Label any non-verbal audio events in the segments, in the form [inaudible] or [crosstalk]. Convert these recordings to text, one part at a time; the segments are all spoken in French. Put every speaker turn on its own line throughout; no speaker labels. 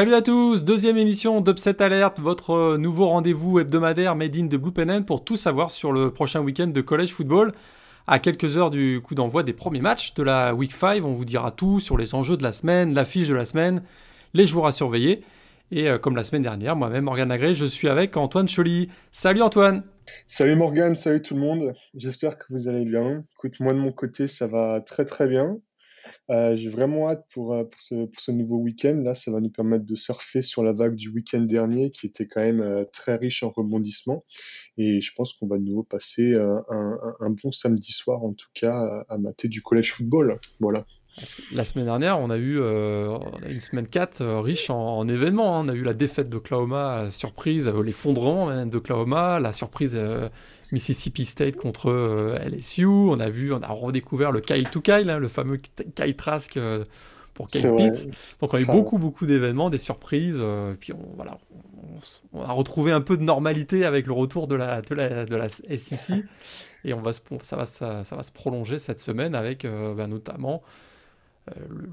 Salut à tous, deuxième émission d'Upset Alert, votre nouveau rendez-vous hebdomadaire made in de Blue Pen pour tout savoir sur le prochain week-end de college football. À quelques heures du coup d'envoi des premiers matchs de la Week 5, on vous dira tout sur les enjeux de la semaine, l'affiche de la semaine, les joueurs à surveiller. Et euh, comme la semaine dernière, moi-même, Morgane Agré, je suis avec Antoine Choly. Salut Antoine
Salut Morgane, salut tout le monde. J'espère que vous allez bien. Écoute, moi de mon côté, ça va très très bien. Euh, j'ai vraiment hâte pour, euh, pour, ce, nouveau week-end. Là, ça va nous permettre de surfer sur la vague du week-end dernier qui était quand même euh, très riche en rebondissements. Et je pense qu'on va de nouveau passer un, un, bon samedi soir, en tout cas, à mater du collège football. Voilà.
La semaine dernière, on a eu une semaine 4 riche en, événements. Hein. On a eu la défaite d'Oklahoma, la surprise, l'effondrement d'Oklahoma, la surprise Mississippi State contre euh, LSU. On a vu, on a redécouvert le Kyle to Kyle, hein, le fameux Kyle Trask euh, pour Kyle Pitt. Donc on a eu beaucoup, beaucoup d'événements, des surprises. Euh, puis on, voilà, on, a retrouvé un peu de normalité avec le retour de la, de la, de la SEC. Et on va se, ça, va, ça, va se prolonger cette semaine avec ben, notamment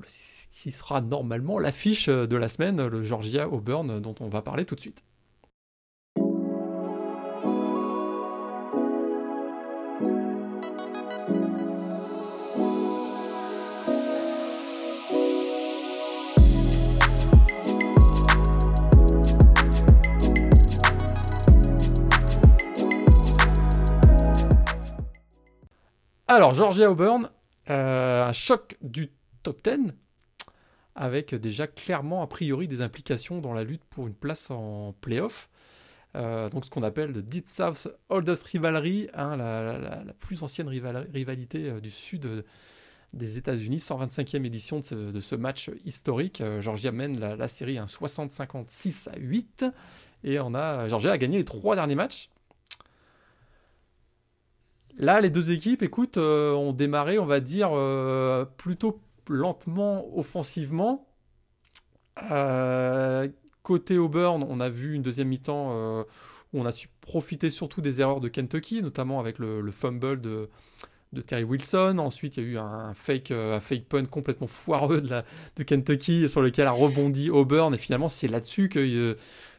ce qui sera normalement l'affiche de la semaine, le Georgia Auburn, dont on va parler tout de suite. Alors, Georgia Auburn, euh, un choc du top 10, avec déjà clairement, a priori, des implications dans la lutte pour une place en playoff. Euh, donc ce qu'on appelle le Deep South Oldest Rivalry, hein, la, plus ancienne rivalité euh, du sud des États-Unis, 125e édition de ce, match historique. Georgia mène la, série un 60-56 à 8, et on a, Georgia a gagné les trois derniers matchs. Là, les deux équipes, écoute, euh, ont démarré, on va dire, euh, plutôt lentement offensivement. Euh, côté Auburn, on a vu une deuxième mi-temps où on a su profiter surtout des erreurs de Kentucky, notamment avec le, fumble de, Terry Wilson. Ensuite, il y a eu un fake, un fake punt complètement foireux de, Kentucky sur lequel a rebondi Auburn. Et finalement, c'est là-dessus que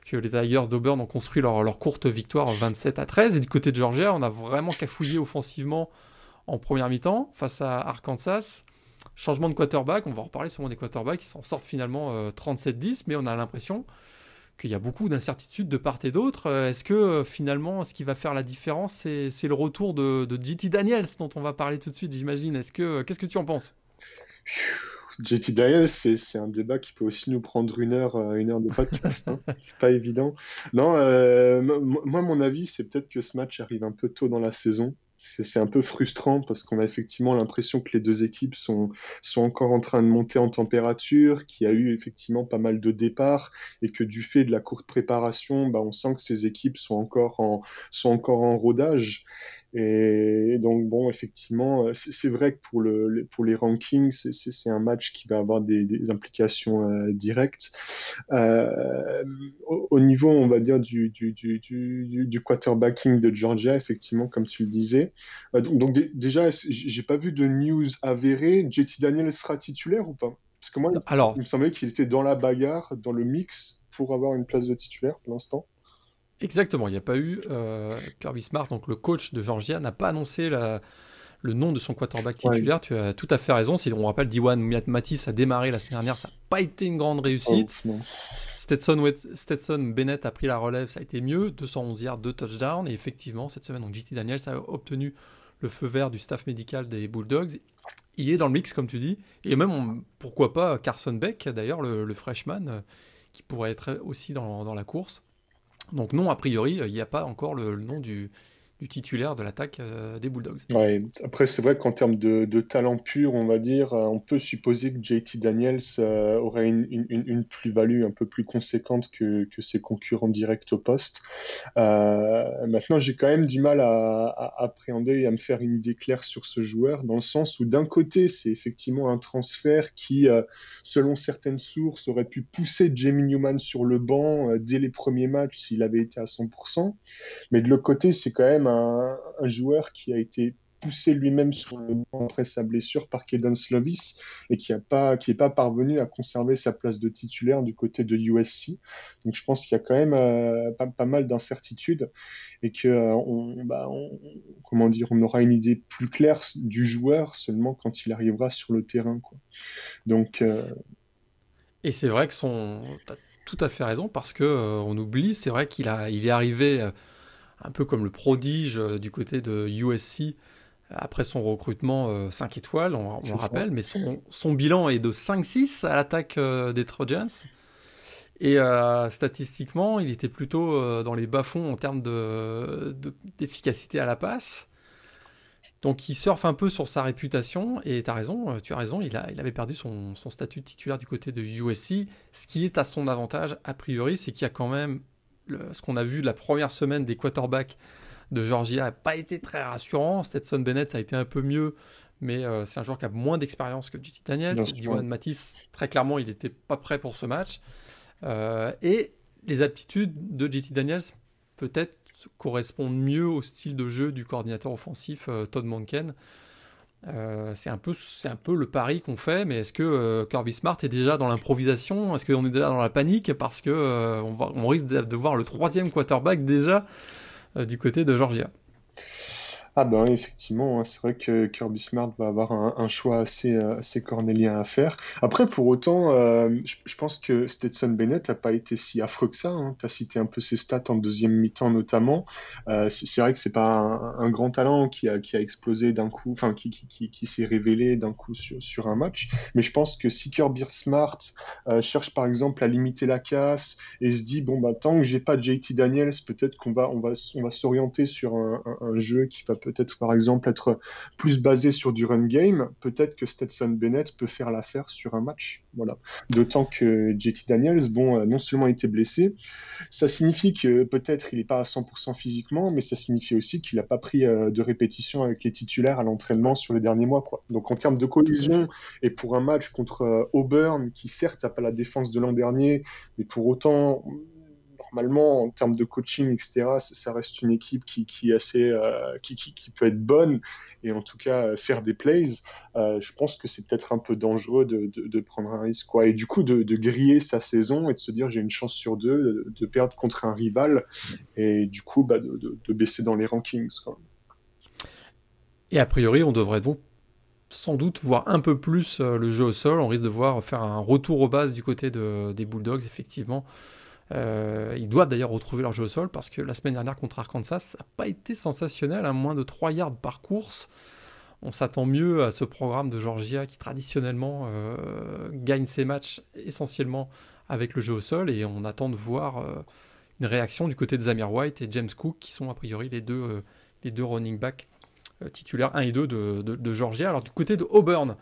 que les Tigers d'Auburn ont construit leur, courte victoire 27 à 13. Et du côté de Georgia, on a vraiment cafouillé offensivement en première mi-temps face à Arkansas. Changement de quarterback, on va en reparler sur des quarterbacks qui s'en sortent finalement 37-10, euh, mais on a l'impression qu'il y a beaucoup d'incertitudes de part et d'autre. Euh, est-ce que euh, finalement, ce qui va faire la différence, c'est le retour de, de JT Daniels, dont on va parler tout de suite, j'imagine? Est-ce que qu'est-ce que tu en penses?
JT Daniels, c'est un débat qui peut aussi nous prendre une heure, une heure de podcast. Hein. [laughs] c'est pas évident. Non, euh, moi, mon avis, c'est peut-être que ce match arrive un peu tôt dans la saison. C'est un peu frustrant parce qu'on a effectivement l'impression que les deux équipes sont, encore en train de monter en température, qu'il y a eu effectivement pas mal de départs et que du fait de la courte préparation, bah, on sent que ces équipes sont encore en, sont encore en rodage. Et donc, bon, effectivement, euh, c'est vrai que pour, le, pour les rankings, c'est un match qui va avoir des, implications euh, directes. Euh, au, niveau, on va dire, du, du, du, du, quarterbacking de Georgia, effectivement, comme tu le disais. donc, donc déjà, j'ai pas vu de news avérées. JT Daniel sera titulaire ou pas? Parce que moi, Alors... il me semblait qu'il était dans la bagarre, dans le mix, pour avoir une place de titulaire pour l'instant.
Exactement, il n'y a pas eu. Euh, Kirby Smart, donc le coach de Georgia, n'a pas annoncé le nom de son quarterback titulaire. Tu as tout à fait raison. Si on rappelle, Diwan Matisse a démarré la semaine dernière, ça n'a pas été une grande réussite. Oh, Stetson, Bennett a pris la relève, ça a été mieux. 211 yards, 2 touchdowns. Et effectivement, cette semaine, donc JT Daniels a obtenu le feu vert du staff médical des Bulldogs. Il est dans le mix, comme tu dis. Et même, pourquoi pas, Carson Beck, d'ailleurs, le, freshman, euh, qui pourrait être aussi dans la course. Donc non, a priori, il n'y a pas encore le, nom du, du titulaire de l'attaque euh, des Bulldogs.
Après, c'est vrai qu'en termes de, talent pur, on va dire, euh, on peut supposer que JT Daniels euh, aurait une, plus-value un peu plus conséquente que, que, ses concurrents directs au poste. maintenant, j'ai quand même du mal à, à, appréhender et à me faire une idée claire sur ce joueur, dans le sens où d'un côté, c'est effectivement un transfert qui, selon certaines sources, aurait pu pousser Jamie Newman sur le banc dès les premiers matchs s'il avait été à 100%. Mais de l'autre côté, c'est quand même un, joueur qui a été poussé lui-même sur le banc après sa blessure par Kaden Slovis et qui n'est pas, pas parvenu à conserver sa place de titulaire du côté de USC. Donc je pense qu'il y a quand même euh, pas, mal d'incertitudes et que euh, bah, on, comment dire, on aura une idée plus claire du joueur seulement quand il arrivera sur le terrain. Quoi. Donc euh,
et c'est vrai que son, as tout à fait raison parce que on oublie, c'est vrai qu'il a, il est arrivé un peu comme le prodige du côté de USC après son recrutement 5 euh, étoiles, on, le rappelle, mais son, son, bilan est de 5-6 à l'attaque euh, des Trojans. Et euh, statistiquement, il était plutôt dans les bas-fonds en termes d'efficacité de, à la passe. Donc il surfe un peu sur sa réputation, et tu as raison, tu as raison, il, a, il avait perdu son, son, statut de titulaire du côté de USC, ce qui est à son avantage a priori, c'est qu'il y a quand même ce qu'on a vu la première semaine des quarterbacks de Georgia n'a pas été très rassurant. Stetson Bennett, ça a été un peu mieux, mais euh, c'est un joueur qui a moins d'expérience que JT Daniels. Diwan Matisse, très clairement, il n'était pas prêt pour ce match. Euh, et les aptitudes de JT Daniels, peut-être, correspondent mieux au style de jeu du coordinateur offensif euh, Todd Monken. C'est un peu c'est un peu le pari qu'on fait mais est-ce que Kirby Smart est déjà dans l'improvisation? Est-ce qu'on est déjà dans la panique? Parce que on risque de voir le troisième quarterback déjà euh, du côté de Georgia.
Ah ben effectivement, hein, c'est vrai que Kirby Smart va avoir un, choix assez, euh, assez cornélien à faire. Après, pour autant, euh, je, pense que Stetson Bennett n'a pas été si affreux que ça. Hein. Tu as cité un peu ses stats en deuxième mi-temps notamment. Euh, c'est vrai que c'est pas un, grand talent qui a, qui a explosé d'un coup, enfin qui, qui, qui, s'est révélé d'un coup sur, sur un match. Mais je pense que si Kirby Smart cherche par exemple à limiter la casse et se dit, bon, bah, tant que j'ai pas JT Daniels, peut-être qu'on va, on va, on va s'orienter sur un, un, jeu qui va peut-être par exemple être plus basé sur du run game, peut-être que Stetson Bennett peut faire l'affaire sur un match. D'autant que JT Daniels, bon, non seulement été blessé, ça signifie que peut-être il n'est pas à 100% physiquement, mais ça signifie aussi qu'il n'a pas pris euh, de répétition avec les titulaires à l'entraînement sur les derniers mois. Donc en termes de collision et pour un match contre euh, Auburn, qui certes n'a pas la défense de l'an dernier, mais pour autant normalement, en termes de coaching, etc., ça, reste une équipe qui, assez, euh, qui, peut être bonne et en tout cas euh, faire des plays. Euh, je pense que c'est peut-être un peu dangereux de, prendre un risque. Quoi. Et du coup, de, griller sa saison et de se dire j'ai une chance sur deux de, perdre contre un rival et du coup bah, de, baisser dans les rankings.
Et a priori, on devrait donc sans doute voir un peu plus le jeu au sol. On risque de voir faire un retour aux bases du côté de, des Bulldogs, effectivement. Euh, ils doivent d'ailleurs retrouver leur jeu au sol parce que la semaine dernière contre Arkansas, ça n'a pas été sensationnel, à hein, moins de 3 yards par course. On s'attend mieux à ce programme de Georgia qui traditionnellement euh, gagne ses matchs essentiellement avec le jeu au sol et on attend de voir euh, une réaction du côté de Zamir White et James Cook qui sont a priori les deux, les deux running backs titulaires 1 et 2 de, de, Georgia. Alors du côté de Auburn,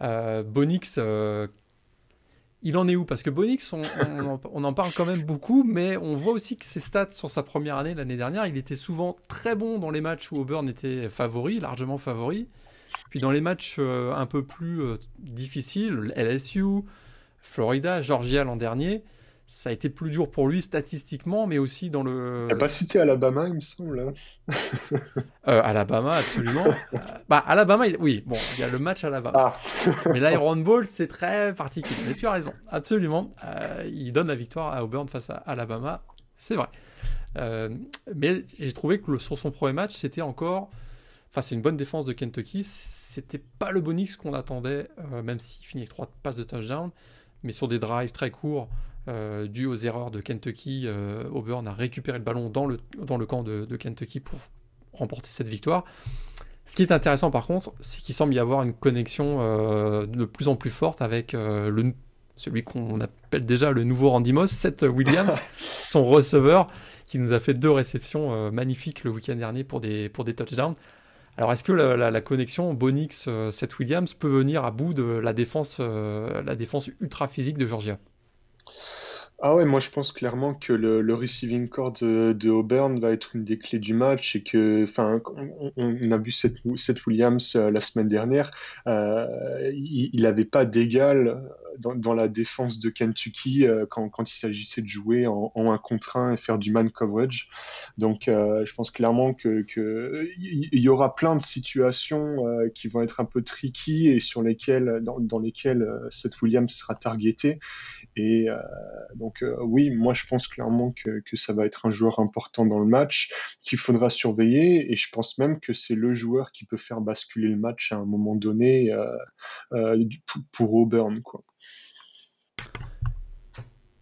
Bonix il en est où? Parce que Bonix, on, en, parle quand même beaucoup, mais on voit aussi que ses stats sur sa première année, l'année dernière, il était souvent très bon dans les matchs où Auburn était favori, largement favori. Puis dans les matchs euh, un peu plus euh, difficiles, LSU, Florida, Georgia l'an dernier, ça a été plus dur pour lui statistiquement, mais aussi dans le.
T'as pas cité Alabama, il me semble.
Hein. [laughs] euh, Alabama, absolument. Euh, bah, Alabama, oui, bon, il y a le match Alabama. Ah. [laughs] mais l'Iron Ball, c'est très particulier. Mais tu as raison, absolument. Euh, il donne la victoire à Auburn face à Alabama, c'est vrai. Euh, mais j'ai trouvé que sur son premier match, c'était encore. Enfin, c'est une bonne défense de Kentucky. C'était pas le Bonix qu'on attendait, même s'il finit avec trois passes de touchdown. Mais sur des drives très courts, euh, dû aux erreurs de Kentucky, euh, Auburn a récupéré le ballon dans le, dans le camp de, Kentucky pour remporter cette victoire. Ce qui est intéressant par contre, c'est qu'il semble y avoir une connexion euh, de plus en plus forte avec le, celui qu'on appelle déjà le nouveau Randy Moss, Seth Williams, [laughs] son receveur, qui nous a fait deux réceptions magnifiques le week-end dernier pour des, pour des touchdowns. Alors est-ce que la, la, connexion Bonix-Seth Williams peut venir à bout de la défense, la défense ultra physique de Georgia?
Ah ouais, moi je pense clairement que le, receiving core de, Auburn va être une des clés du match et que, enfin, on, a vu Seth, Williams euh, la semaine dernière, euh, il n'avait pas d'égal dans, la défense de Kentucky quand, quand, il s'agissait de jouer en, en, un contre un et faire du man coverage. Donc, je pense clairement que, que il y aura plein de situations qui vont être un peu tricky et sur lesquelles, dans, dans lesquelles Seth Williams sera targeté. Et donc, oui, moi, je pense clairement que, que ça va être un joueur important dans le match qu'il faudra surveiller. Et je pense même que c'est le joueur qui peut faire basculer le match à un moment donné euh, euh, pour Auburn.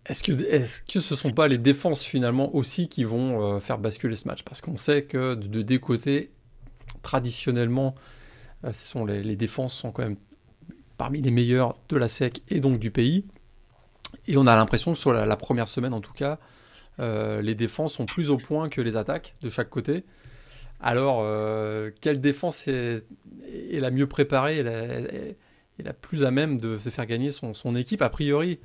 Est-ce que, est-ce que ce ne sont pas les défenses finalement aussi qui vont euh, faire basculer ce match? Parce qu'on sait que de, des côtés, traditionnellement, ce sont les, défenses sont quand même parmi les meilleures de la SEC et donc du pays. Et on a l'impression que sur la, première semaine en tout cas, les défenses sont plus au point que les attaques de chaque côté. Alors, euh, quelle défense est, la mieux préparée et la, plus à même de, faire gagner son, équipe A priori,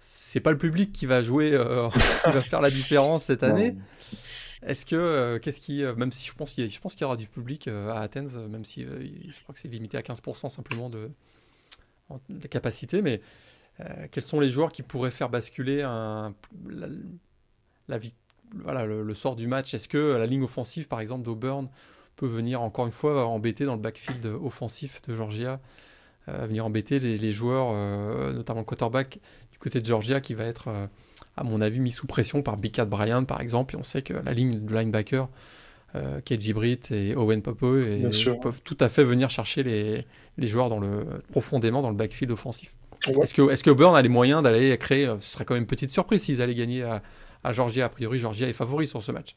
c'est pas le public qui va jouer, euh, [laughs] qui va faire la différence cette année. Est-ce que, euh, qu'est-ce qui, même si je pense qu'il y, y, aura du public à Athens, même si je crois que c'est limité à 15% simplement de, de, capacité, mais quels sont les joueurs qui pourraient faire basculer un, la, la, voilà, le, sort du match? Est-ce que la ligne offensive, par exemple, d'Auburn peut venir encore une fois embêter dans le backfield offensif de Georgia, euh, venir embêter les, joueurs, euh, notamment le quarterback du côté de Georgia, qui va être, euh, à mon avis, mis sous pression par Big Cat Bryant, par exemple. Et on sait que la ligne de linebacker, euh, KJ Britt et Owen Popo, et peuvent tout à fait venir chercher les, les joueurs dans le, profondément dans le backfield offensif. Est-ce que, est que Auburn a les moyens d'aller créer, ce serait quand même une petite surprise s'ils allaient gagner à, à Georgia. A priori, Georgia est favori sur ce match.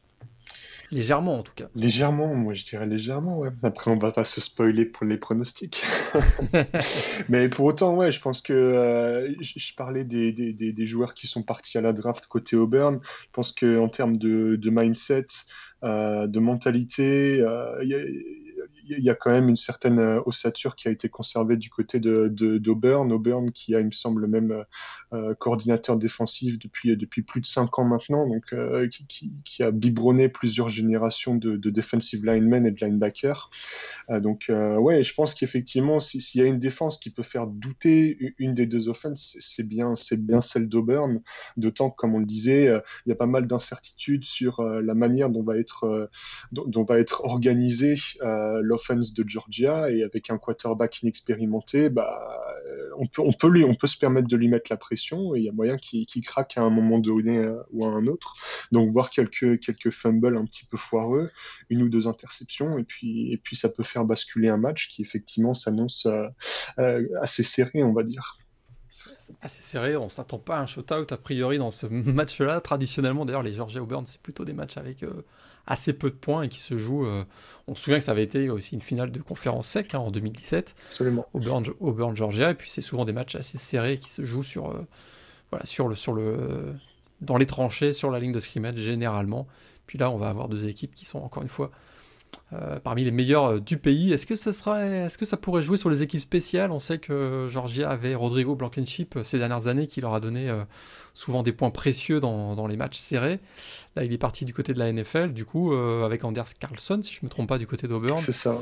Légèrement en tout cas.
Légèrement, moi je dirais légèrement, ouais. Après, on va pas se spoiler pour les pronostics. [laughs] Mais pour autant, ouais, je pense que euh, je, parlais des, des, des, joueurs qui sont partis à la draft côté Auburn. Je pense qu'en termes de, de mindset, euh, de mentalité, euh, il y a il y a quand même une certaine euh, ossature qui a été conservée du côté d'Auburn. De, Auburn qui a, il me semble, même euh, euh, coordinateur défensif depuis, depuis plus de 5 ans maintenant, donc qui, a biberonné plusieurs générations de, de defensive linemen et de linebackers. donc, ouais, je pense qu'effectivement, s'il y a une défense qui peut faire douter une des deux offenses, c'est bien, bien celle d'Auburn. D'autant que, comme on le disait, il y a pas mal d'incertitudes sur la manière dont va être, dont, dont va être organisée de Georgia et avec un quarterback inexpérimenté, bah, euh, on, peut, on, peut lui, on peut se permettre de lui mettre la pression et il y a moyen qu'il craque à un moment donné euh, ou à un autre. Donc voir quelques, quelques fumbles un petit peu foireux, une ou deux interceptions et puis, et puis ça peut faire basculer un match qui effectivement s'annonce euh, assez serré, on va dire
assez serré. On s'attend pas à un shootout a priori dans ce match-là. Traditionnellement, d'ailleurs, les Georgia Auburn, c'est plutôt des matchs avec assez peu de points et qui se joue. Euh, on se souvient que ça avait été aussi une finale de conférence sec hein, en 2017.
Absolument.
Auburn, Georgia. Et puis c'est souvent des matchs assez serrés qui se jouent sur, euh, voilà, sur le, sur le, dans les tranchées, sur la ligne de scrimmage généralement. Puis là, on va avoir deux équipes qui sont encore une fois euh, parmi les meilleurs euh, du pays. Est-ce que, ça que pourrait jouer sur les équipes spéciales? On sait que Georgia avait Rodrigo Blankenship euh, ces dernières années qui leur a donné souvent des points précieux dans, dans, les matchs serrés. Là, il est parti du côté de la NFL, du coup, avec Anders Carlson, si je ne me trompe pas, du côté d'Auburn.
C'est ça.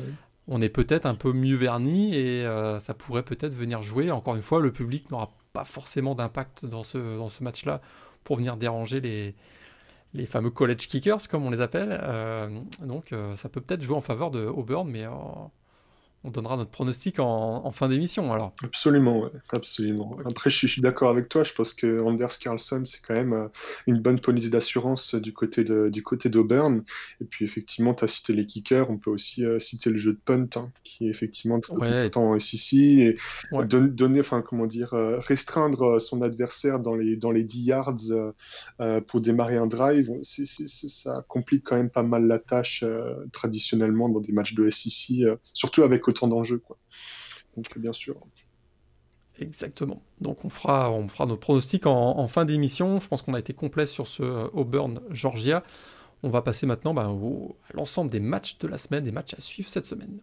On est peut-être un peu mieux verni et ça pourrait peut-être venir jouer. Encore une fois, le public n'aura pas forcément d'impact dans ce, dans ce match-là pour venir déranger les, les fameux college kickers, comme on les appelle. Euh, donc, euh, ça peut peut-être jouer en faveur de Auburn, mais on donnera notre pronostic en, fin d'émission alors.
Absolument, absolument. Après, je, suis d'accord avec toi. Je pense que Anders Carlson, c'est quand même euh, une bonne police d'assurance du côté de, du côté d'Auburn. Et puis, effectivement, tu as cité les kickers. On peut aussi euh, citer le jeu de punt, hein, qui est effectivement très important en SEC. Et donner, enfin, comment dire, euh, restreindre son adversaire dans les, dans les 10 yards pour démarrer un drive, ça complique quand même pas mal la tâche traditionnellement dans des matchs de SEC, surtout avec autant d'enjeux. Donc bien sûr.
Exactement. Donc on fera, on fera nos pronostics en, fin d'émission. Je pense qu'on a été complet sur ce euh, Auburn Georgia. On va passer maintenant ben, à l'ensemble des matchs de la semaine, des matchs à suivre cette semaine.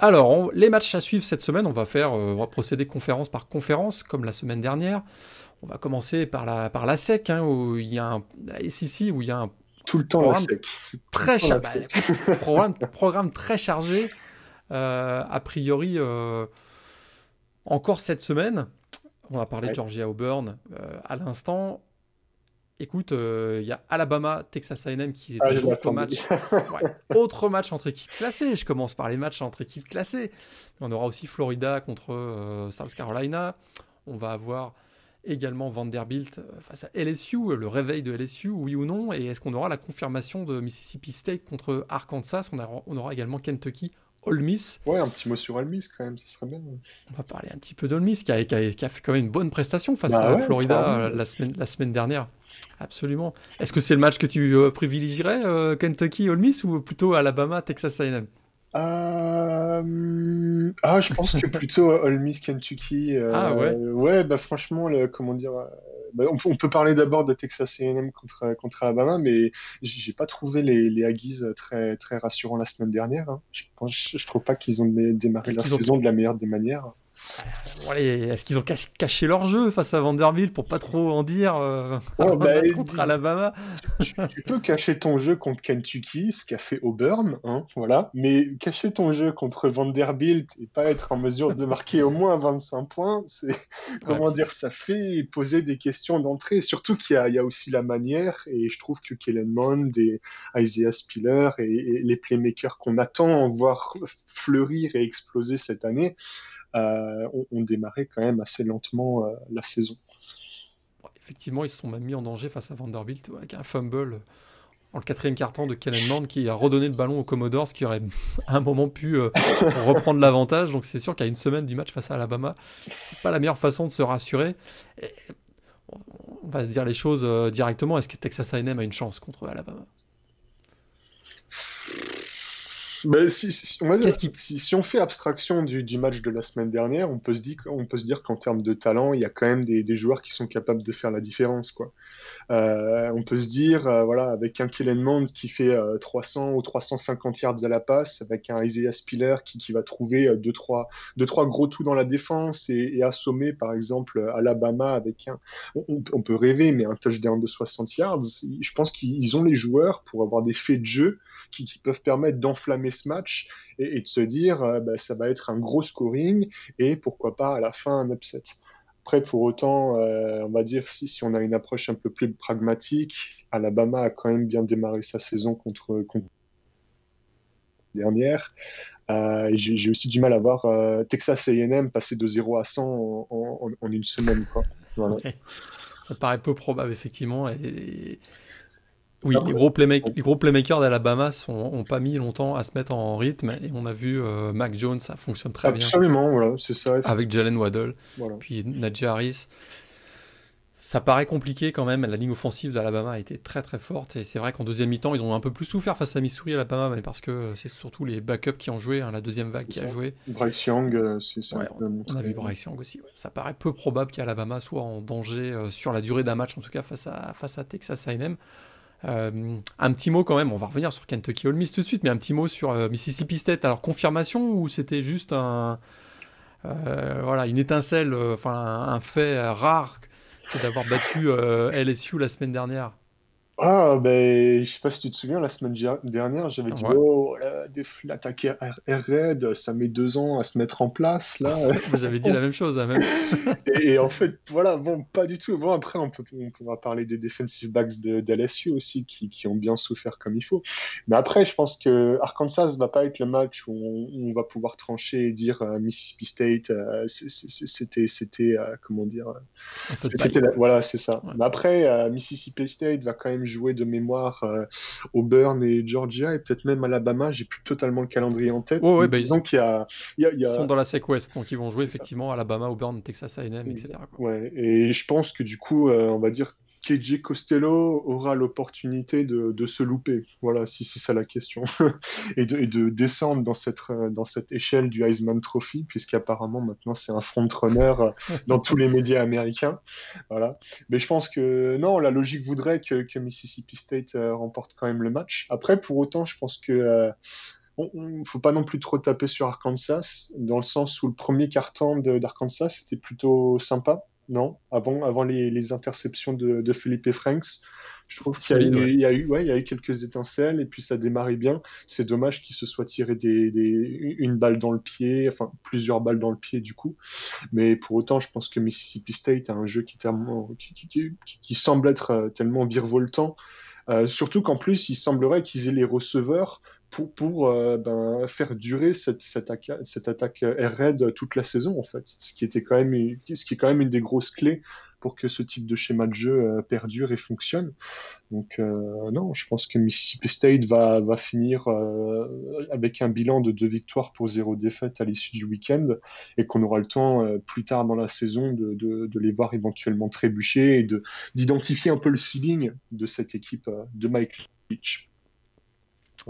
Alors, les matchs à suivre cette semaine, on va faire, on va procéder conférence par conférence, comme la semaine dernière. On va commencer par la, par la SEC, hein, où il y a un, la SEC, où il y a un
tout le temps la SEC.
Très chargé. [laughs] programme, programme, très chargé. a priori, encore cette semaine, on a parlé de Georgia Auburn euh, à l'instant. Écoute, il euh, y a Alabama, Texas A&M qui est
ah,
un autre match. [laughs] autre match entre équipes classées. Je commence par les matchs entre équipes classées. On aura aussi Florida contre euh, South Carolina. On va avoir également Vanderbilt face à LSU, le réveil de LSU, oui ou non Et est-ce qu'on aura la confirmation de Mississippi State contre Arkansas? On aura, on aura également Kentucky Ole Miss.
Ouais, un petit mot sur Ole Miss quand même, ce serait bien.
On va parler un petit peu d'Ole Miss qui a, qui, a, fait quand même une bonne prestation face bah à Florida euh, la, semaine, la semaine dernière. Absolument. Est-ce que c'est le match que tu euh, privilégierais, euh, Kentucky, Ole Miss, ou plutôt Alabama, Texas A&M
Ah, je pense que plutôt Ole Miss, Kentucky.
ah ouais.
Ouais, bah franchement, le, comment dire bah, on, peut parler d'abord de Texas A&M contre, contre Alabama, mais j'ai pas trouvé les, les Aggies très, très rassurants la semaine dernière. Hein. Je, je, trouve pas qu'ils ont démarré la saison de la meilleure des manières.
Euh, est-ce qu'ils ont caché leur jeu face à Vanderbilt pour pas trop en dire euh,
oh, [laughs] bah,
contre Alabama?
tu, peux cacher ton jeu contre Kentucky, ce qu'a fait Auburn, hein, voilà. Mais cacher ton jeu contre Vanderbilt et pas être en mesure de marquer au moins 25 points, c'est comment dire, ça fait poser des questions d'entrée. Surtout qu'il y, y, a aussi la manière et je trouve que Kellen Mond et Isaiah Spiller et, et les playmakers qu'on attend voir fleurir et exploser cette année euh, ont, démarré quand même assez lentement euh, la saison.
Effectivement, ils se sont même mis en danger face à Vanderbilt avec un fumble en le quatrième quart-temps de Kellen qui a redonné le ballon aux Commodores qui aurait [laughs] à un moment pu euh, reprendre l'avantage. Donc c'est sûr qu'à une semaine du match face à Alabama, c'est pas la meilleure façon de se rassurer. on va se dire les choses directement. Est-ce que Texas A&M a une chance contre Alabama?
Bah, si, si, on si, on fait abstraction du, du, match de la semaine dernière, on peut se dire, on peut se dire qu'en termes de talent, il y a quand même des, des, joueurs qui sont capables de faire la différence. Quoi. Euh, on peut se dire, euh, voilà, avec un Kellen Mond qui fait 300 euh, ou 350 yards à la passe, avec un Isaiah Spiller qui, qui va trouver 2-3 deux, trois, deux, trois gros tout dans la défense et, et assommer, par exemple, Alabama avec un. On, on, peut rêver, mais un touchdown de 60 yards, je pense qu'ils ont les joueurs pour avoir des faits de jeu qui, peuvent permettre d'enflammer ce match et, de se dire euh, bah, ça va être un gros scoring et pourquoi pas à la fin un upset. Après, pour autant, euh, on va dire si, si on a une approche un peu plus pragmatique, Alabama a quand même bien démarré sa saison contre, contre dernière. Euh, j'ai aussi du mal à voir Texas A&M passer de 0 à 100 en, une semaine.
Ça paraît peu probable, effectivement. Oui, les gros, les gros playmakers d'Alabama n'ont pas mis longtemps à se mettre en rythme et on a vu euh, Mac Jones, ça fonctionne très
bien. Absolument, voilà, c'est ça.
Avec Jalen Waddle, puis Najee Harris. Ça paraît compliqué quand même. La ligne offensive d'Alabama a été très très forte et c'est vrai qu'en deuxième mi-temps ils ont un peu plus souffert face à Missouri Alabama, mais parce que c'est surtout les backups qui ont joué, hein, la deuxième vague qui a joué.
Bryce Young, euh, c'est ça.
on, a vu Bryce Young aussi. Ça paraît peu probable qu'Alabama soit en danger euh, sur la durée d'un match, en tout cas face à face à Texas A&M. Euh, un petit mot quand même, on va revenir sur Kentucky Ole Miss tout de suite, mais un petit mot sur euh, Mississippi State. Alors confirmation ou c'était juste un euh, une étincelle, enfin un, fait rare d'avoir battu LSU la semaine dernière?
Ah, ben, je sais pas si tu te souviens, la semaine dernière, j'avais dit, oh, l'attaque Air Raid, ça met deux ans à se mettre en place, là. [laughs]
j'avais dit la même chose, hein, même. [laughs]
et, en fait, voilà, bon, pas du tout. Bon, après, on, peut, on pourra parler des defensive backs de, d'LSU aussi, qui, qui, ont bien souffert comme il faut. Mais après, je pense que Arkansas va pas être le match où on, va pouvoir trancher et dire euh, Mississippi State, euh, c'était, c'était, euh, comment dire, c'était, voilà, c'est ça. Mais après, Mississippi State va quand même jouer de mémoire euh, Auburn et Georgia et peut-être même Alabama. J'ai plus totalement le calendrier en tête.
Oh, bah, ils, il y a, ils sont dans la SEC West, donc ils vont jouer effectivement Alabama, Auburn, Texas A&M, etc.
Ouais, et je pense que du coup, euh, on va dire KJ Costello aura l'opportunité de, de, se louper. Voilà, si c'est ça la question. [laughs] et, de, et, de, descendre dans cette, dans cette échelle du Heisman Trophy, puisqu'apparemment maintenant c'est un front-runner euh, [laughs] dans tous les médias américains. Voilà. Mais je pense que non, la logique voudrait que, que Mississippi State euh, remporte quand même le match. Après, pour autant, je pense que. Euh, ne faut pas non plus trop taper sur Arkansas, dans le sens où le premier carton d'Arkansas c'était plutôt sympa, non Avant, avant les, interceptions de, de Felipe Franks. Je trouve qu'il y, a eu, ouais, il y a eu quelques étincelles et puis ça démarrait bien. C'est dommage qu'il se soit tiré des, une balle dans le pied, enfin plusieurs balles dans le pied du coup. Mais pour autant, je pense que Mississippi State a un jeu qui, qui, qui semble être euh, tellement virevoltant. Euh, surtout qu'en plus, il semblerait qu'ils aient les receveurs pour, euh, ben, faire durer cette, cette, attaque, cette attaque air raid toute la saison, en fait. Ce qui, était quand même, ce qui est quand même une des grosses clés pour que ce type de schéma de jeu euh, perdure et fonctionne. Donc euh, non, je pense que Mississippi State va, va finir avec un bilan de deux victoires pour zéro défaite à l'issue du week-end et qu'on aura le temps plus tard dans la saison de, de, les voir éventuellement trébucher et d'identifier un peu le ceiling de cette équipe de Mike Leach.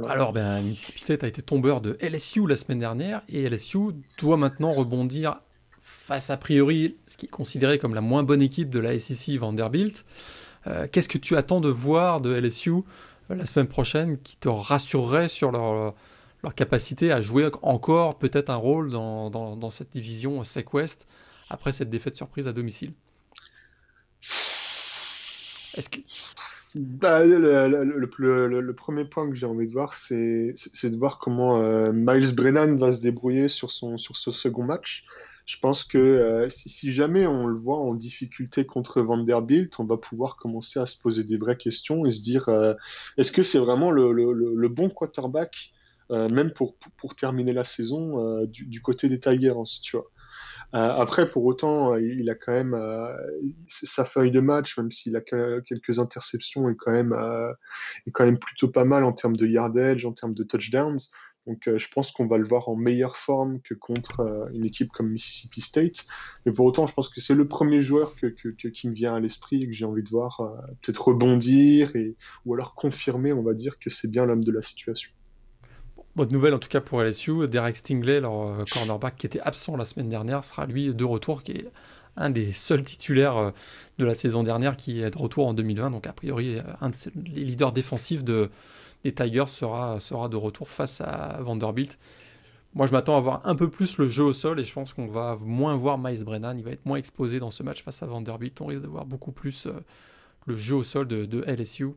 Alors, ben, Mississippi State a été tombeur de LSU la semaine dernière et LSU doit maintenant rebondir face a priori ce qui est considéré comme la moins bonne équipe de la SEC Vanderbilt. Euh, qu'est-ce que tu attends de voir de LSU euh, la semaine prochaine qui te rassurerait sur leur, leur capacité à jouer encore peut-être un rôle dans, dans, cette division SEC West après cette défaite surprise à domicile?
Est-ce que... Bah, le, premier point que j'ai envie de voir, c'est de voir comment euh, Miles Brennan va se débrouiller sur, son, ce second match je pense que euh, si, jamais on le voit en difficulté contre Vanderbilt, on va pouvoir commencer à se poser des vraies questions et se dire euh, est-ce que c'est vraiment le, bon quarterback, même pour, terminer la saison, du, côté des Tigers, tu vois. Après, pour autant, il a quand même sa feuille de match, même s'il a quelques interceptions, est quand même est quand même plutôt pas mal en termes de yardage, en termes de touchdowns. Donc euh, je pense qu'on va le voir en meilleure forme que contre euh, une équipe comme Mississippi State. Mais pour autant, je pense que c'est le premier joueur que, qui me vient à l'esprit et que j'ai envie de voir euh, peut-être rebondir et, ou alors confirmer, on va dire, que c'est bien l'homme de la situation.
Bonne nouvelle en tout cas pour LSU. Derek Stingley, leur cornerback qui était absent la semaine dernière, sera lui de retour, qui est un des seuls titulaires de la saison dernière qui est de retour en 2020. Donc a priori, un des leaders défensifs de, les Tigers sera, sera de retour face à Vanderbilt. Moi, je m'attends à voir un peu plus le jeu au sol et je pense qu'on va moins voir Miles Brennan. Il va être moins exposé dans ce match face à Vanderbilt. On risque de voir beaucoup plus euh, le jeu au sol de, LSU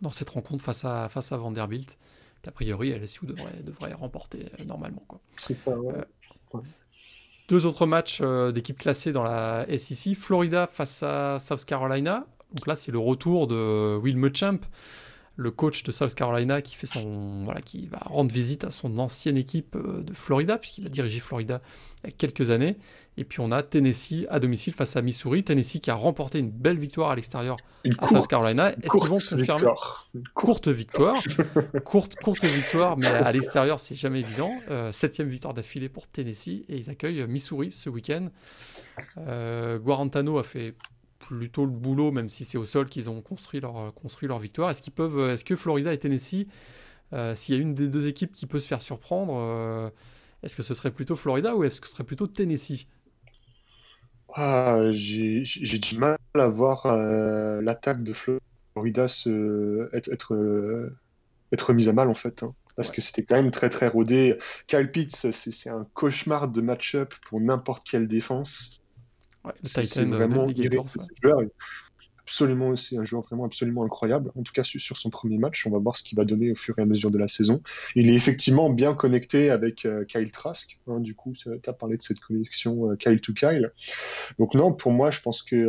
dans cette rencontre face à, face à Vanderbilt. A priori, LSU devrait, devrait remporter euh, normalement.
C'est ça, ouais. Euh,
deux autres matchs d'équipes classées dans la SEC. Florida face à South Carolina. Donc là, c'est le retour de Will Muschamp le coach de South Carolina qui fait son voilà qui va rendre visite à son ancienne équipe euh, de Florida puisqu'il a dirigé Florida il y a quelques années. Et puis on a Tennessee à domicile face à Missouri. Tennessee qui a remporté une belle victoire à l'extérieur à South Carolina. Est-ce qu'ils vont confirmer courte victoire. [laughs] Courte courte victoire mais à l'extérieur c'est jamais évident. Euh, septième victoire d'affilée pour Tennessee et ils accueillent Missouri ce week-end. Euh, Guarantano a fait plutôt le boulot, même si c'est au sol qu'ils ont construit leur, construit leur victoire. Est-ce qu'ils peuvent, est-ce que Florida et Tennessee, euh, s'il y a une des deux équipes qui peut se faire surprendre, euh, est-ce que ce serait plutôt Florida ou est-ce que ce serait plutôt Tennessee?
Ah, j'ai, du mal à voir euh, l'attaque de Florida se, être, être, être, mise à mal en fait. Hein, parce que c'était quand même très très rodé. Kyle Pitts, c'est, un cauchemar de match-up pour n'importe quelle défense.
Ouais, le Titan,
euh, vraiment absolument, c'est un joueur vraiment absolument incroyable. En tout cas, sur son premier match, on va voir ce qu'il va donner au fur et à mesure de la saison. Il est effectivement bien connecté avec euh, Kyle Trask. Hein, du coup, tu as parlé de cette connexion euh, Kyle to Kyle. Donc non, pour moi, je pense que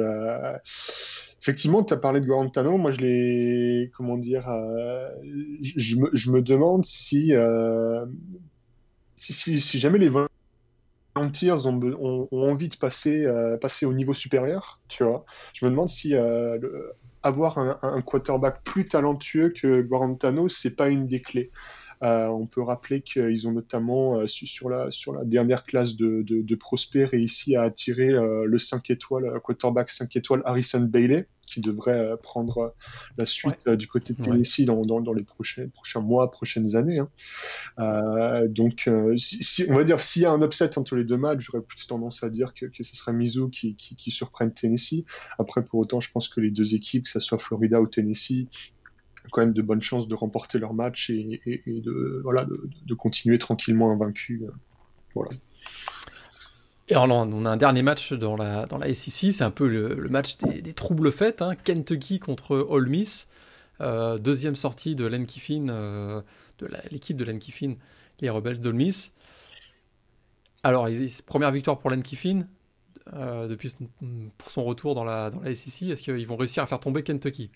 effectivement, tu as parlé de Guarantano. Moi, je l'ai, comment dire, je, me, je, me, demande si, si, si, si, jamais les Volunteers ont, ont, envie de passer, euh, passer au niveau supérieur, tu vois. Je me demande si euh, avoir un, quarterback plus talentueux que Guarantano, c'est pas une des clés. Euh, on peut rappeler qu'ils ont notamment, sur, la, sur la dernière classe de, de, de Prosper, réussi à attirer le 5 étoiles, quarterback 5 étoiles Harrison Bailey, qui devrait euh, prendre euh, la suite euh, du côté de Tennessee dans, dans, les prochains, prochains mois, prochaines années. Hein. donc, si, on va dire, s'il y a un upset entre les deux matchs, j'aurais plus tendance à dire que, que ce serait Mizzou qui, qui, qui surprenne Tennessee. Après, pour autant, je pense que les deux équipes, que ce soit Florida ou Tennessee, quand même de bonnes chances de remporter leur match et, de, voilà, de, continuer tranquillement invaincus. voilà.
Et alors, on a un dernier match dans la, dans la SEC, c'est un peu le, match des, troubles faits, hein. Kentucky contre Ole Miss, euh, deuxième sortie de Len Kiffin, euh, de l'équipe de Len Kiffin, les Rebels d'Ole Miss. Alors, première victoire pour Len Kiffin, euh, depuis pour son retour dans la, dans la SEC. Est-ce qu'ils vont réussir à faire tomber Kentucky?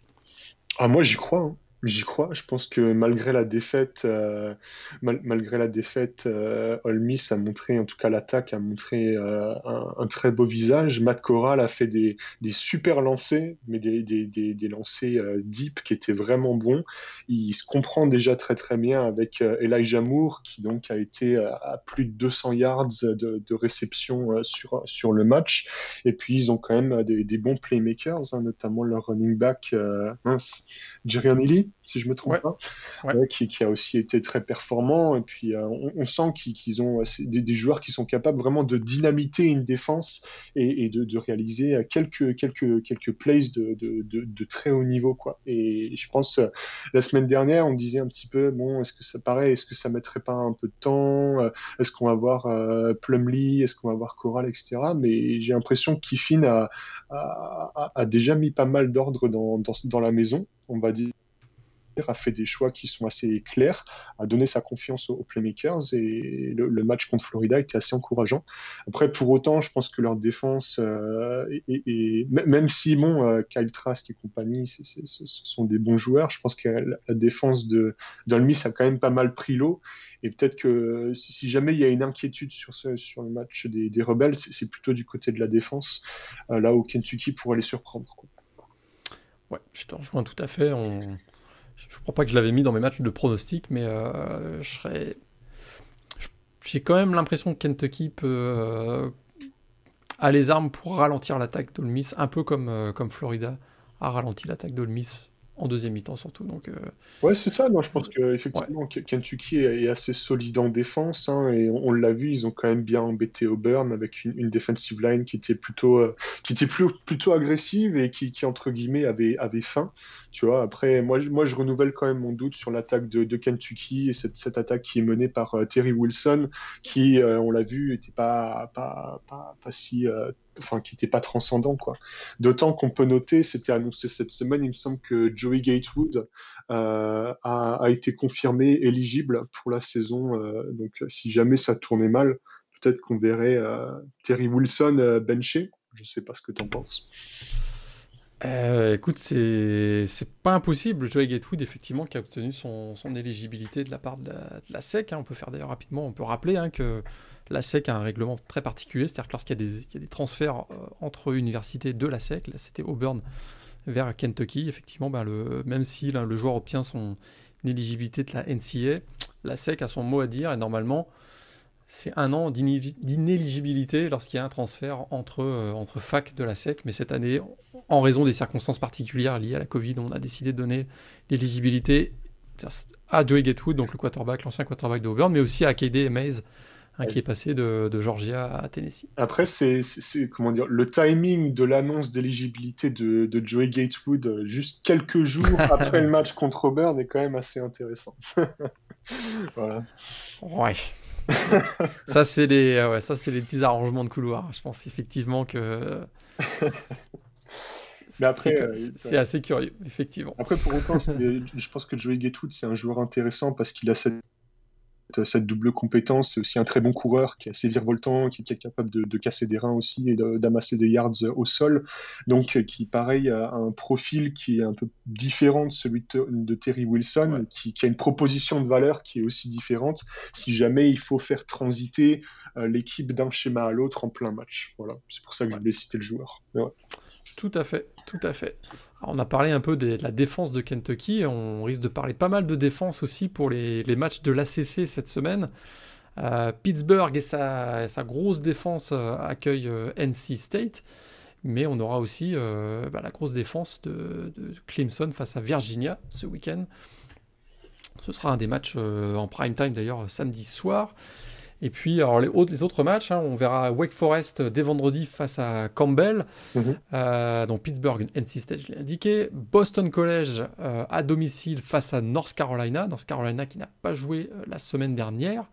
Ah, Moi, j'y crois. Hein. J'y crois. Je pense que malgré la défaite, euh, malgré la défaite, euh, a montré, en tout cas l'attaque a montré euh, un, très beau visage. Matt Corral a fait des, des super lancers, mais des, des, des, lancers euh, deep qui étaient vraiment bons. Il se comprend déjà très très bien avec Elijah Moore, qui donc a été à plus de 200 yards de, de réception sur, sur le match. Et puis ils ont quand même des, bons playmakers, hein, notamment leur running back, mince, Jerry si je me trompe pas, qui, a aussi été très performant. Et puis, euh, on, sent qu'ils ont des, joueurs qui sont capables vraiment de dynamiter une défense et, de, réaliser quelques, quelques, quelques plays de, de, très haut niveau. Quoi. Et je pense, euh, la semaine dernière, on disait un petit peu, bon, est-ce que ça paraît, est-ce que ça mettrait pas un peu de temps euh, Est-ce qu'on va voir Plumlee Est-ce qu'on va voir Coral, etc. Mais j'ai l'impression qu'Ifin a, a, a, déjà mis pas mal d'ordre dans, dans, dans la maison, on va dire a fait des choix qui sont assez clairs, a donné sa confiance aux, playmakers et le, match contre Florida était assez encourageant. Après, pour autant, je pense que leur défense, euh, et, même si bon, euh, Kyle Trask et compagnie, ce sont des bons joueurs, je pense que la, défense de a quand même pas mal pris l'eau. Et peut-être que si, jamais il y a une inquiétude sur, sur le match des, des rebelles, c'est plutôt du côté de la défense, euh, là où Kentucky pourrait les surprendre. Quoi.
Ouais, je te rejoins tout à fait. Je ne crois pas que je l'avais mis dans mes matchs de pronostic, mais euh, je serais. J'ai quand même l'impression que Kentucky peut, euh, a les armes pour ralentir l'attaque d'Olmis, un peu comme, euh, comme Florida a ralenti l'attaque d'Olmis en deuxième mi-temps surtout. Donc, euh,
Ouais, c'est ça. Non, je pense qu'effectivement, Kentucky est assez solide en défense. Hein, et on, l'a vu, ils ont quand même bien embêté Auburn avec une, defensive line qui était plutôt, euh, qui était plus, plutôt agressive et qui, qui, entre guillemets, avait, avait faim. Tu vois, après, moi, moi, je renouvelle quand même mon doute sur l'attaque de, de, Kentucky et cette, cette, attaque qui est menée par euh, Terry Wilson, qui, on l'a vu, n'était pas, pas, pas, pas si enfin qui n'était pas transcendant quoi. D'autant qu'on peut noter, c'était annoncé cette semaine, il me semble que Joey Gatewood euh, a, été confirmé éligible pour la saison. Euh, donc si jamais ça tournait mal, peut-être qu'on verrait euh, Terry Wilson benché. Je sais pas ce que tu en penses.
Écoute, c'est pas impossible. Joey Gatewood, effectivement, qui a obtenu son, éligibilité de la part de la, SEC. Hein. On peut faire d'ailleurs rapidement, on peut rappeler hein, que la SEC a un règlement très particulier, c'est-à-dire que lorsqu'il y, a des transferts euh, entre universités de la SEC, là c'était Auburn vers Kentucky, effectivement, le, même si le joueur obtient son éligibilité de la NCA, la SEC a son mot à dire et normalement c'est un an d'inéligibilité lorsqu'il y a un transfert entre, euh, entre fac de la SEC, mais cette année, en raison des circonstances particulières liées à la Covid, on a décidé de donner l'éligibilité à Joey Gatewood, donc le quarterback, l'ancien quarterback de Auburn, mais aussi à KD Mays, qui est passé de, Georgia à Tennessee.
Après, c'est comment dire le timing de l'annonce d'éligibilité de, de, Joey Gatewood juste quelques jours [laughs] après le match contre Auburn est quand même assez intéressant. [laughs] voilà.
Ouais. [laughs] ça c'est les ouais, ça c'est les petits arrangements de couloir. Je pense effectivement que [laughs] Mais après, c'est euh, assez curieux, effectivement.
Après, pour autant, je pense que Joey Gatewood, c'est un joueur intéressant parce qu'il a cette cette double compétence. C'est aussi un très bon coureur qui est assez virevoltant, qui, est capable de, casser des reins aussi et d'amasser des yards au sol. Donc, qui, pareil, a un profil qui est un peu différent de celui de, Terry Wilson, qui, a une proposition de valeur qui est aussi différente si jamais il faut faire transiter euh, l'équipe d'un schéma à l'autre en plein match. Voilà, c'est pour ça que je voulais citer le joueur.
Tout à fait, tout à fait. on a parlé un peu de, la défense de Kentucky, on risque de parler pas mal de défense aussi pour les, matchs de l'ACC cette semaine. Euh, Pittsburgh et sa, grosse défense euh, accueillent euh, NC State, mais on aura aussi bah, la grosse défense de, Clemson face à Virginia ce week-end. Ce sera un des matchs en prime time d'ailleurs samedi soir. Et puis, alors les, autres, les autres matchs, hein, on verra Wake Forest dès vendredi face à Campbell.
Mhm.
Euh, donc Pittsburgh, NC State, je l'ai indiqué. Boston College euh, à domicile face à North Carolina. North Carolina qui n'a pas joué euh, la semaine dernière,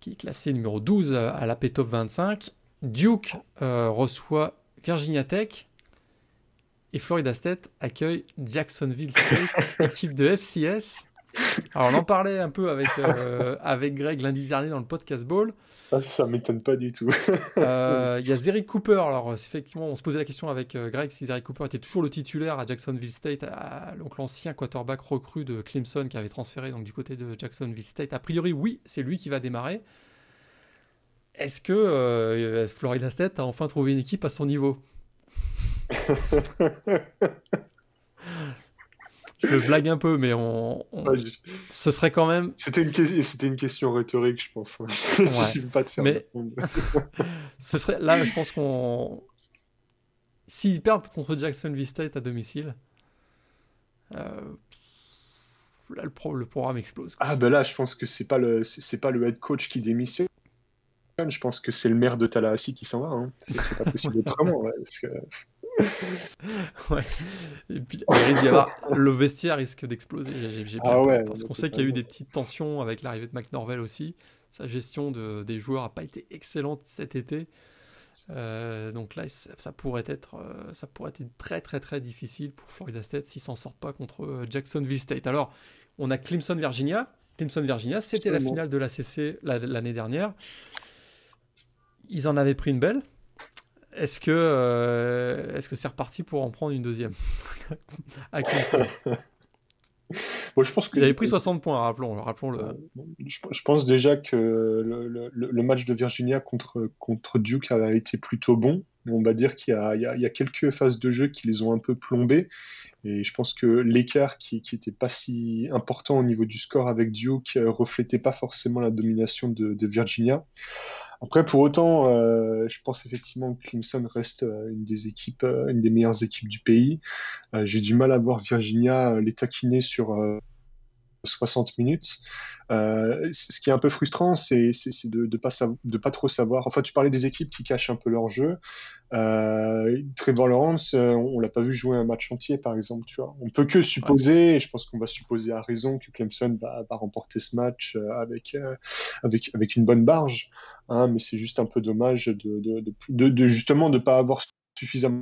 qui est classé numéro 12 à la P-Top 25. Duke reçoit Virginia Tech. Et Florida State accueille Jacksonville State, [laughs] équipe de FCS. Alors, on en parlait un peu avec, euh, avec Greg lundi dernier dans le podcast Ball.
Ah, ça m'étonne pas du tout.
Euh, il y a Zeric Cooper. Alors, effectivement, on se posait la question avec euh, Greg si Zeric Cooper était toujours le titulaire à Jacksonville State, donc l'ancien quarterback recru de Clemson qui avait transféré donc, du côté de Jacksonville State. A priori, oui, c'est lui qui va démarrer. Est-ce que Florida State a enfin trouvé une équipe à son niveau? [laughs] je blague un peu, mais on, ce serait quand même.
C'était une, c'était une question rhétorique, je pense. [laughs] je ne vais pas te faire mais... [laughs]
ce serait là, je pense qu'on. S'ils perdent contre Jacksonville State à domicile, euh... là le, le, programme explose.
Ah ben là, je pense que c'est pas le c'est pas le head coach qui démissionne. Je pense que c'est le maire de Tallahassee qui s'en va. Hein. C'est pas possible autrement. [laughs] parce que... [laughs]
ouais. Et puis, [laughs] le vestiaire risque d'exploser.
Ah
parce qu'on sait qu'il y a eu des petites tensions avec l'arrivée de McNorvell aussi. Sa gestion de, des joueurs n'a pas été excellente cet été. Euh, donc là, ça, pourrait être, euh, ça pourrait être très très très difficile pour Florida State s'ils s'en sortent pas contre euh, Jacksonville State. Alors, on a Clemson Virginia. Clemson Virginia, c'était la finale de la CC l'année dernière. Ils en avaient pris une belle. Est-ce que euh, est-ce que c'est reparti pour en prendre une deuxième [laughs] [laughs]
je pense que...
J'avais pris 60 points, rappelons, rappelons le.
Je, pense déjà que le, match de Virginia contre, contre Duke a été plutôt bon. On va dire qu'il y, y, a quelques phases de jeu qui les ont un peu plombés. Et je pense que l'écart qui n'était pas si important au niveau du score avec Duke euh, reflétait pas forcément la domination de, de Virginia. Après, pour autant, euh, je pense effectivement que Clemson reste euh, une des équipes, euh, une des meilleures équipes du pays. J'ai du mal à voir Virginia les taquiner sur 60 minutes. Euh, ce qui est un peu frustrant, c'est de ne pas, de pas trop savoir. Enfin, tu parlais des équipes qui cachent un peu leur jeu. Euh, Trevor Lawrence, euh, on, l'a pas vu jouer un match entier, par exemple. Tu vois. On peut que supposer, et je pense qu'on va supposer à raison que Clemson va, remporter ce match avec, avec, avec une bonne barge. Hein, mais c'est juste un peu dommage de, de, de, de justement de ne pas avoir suffisamment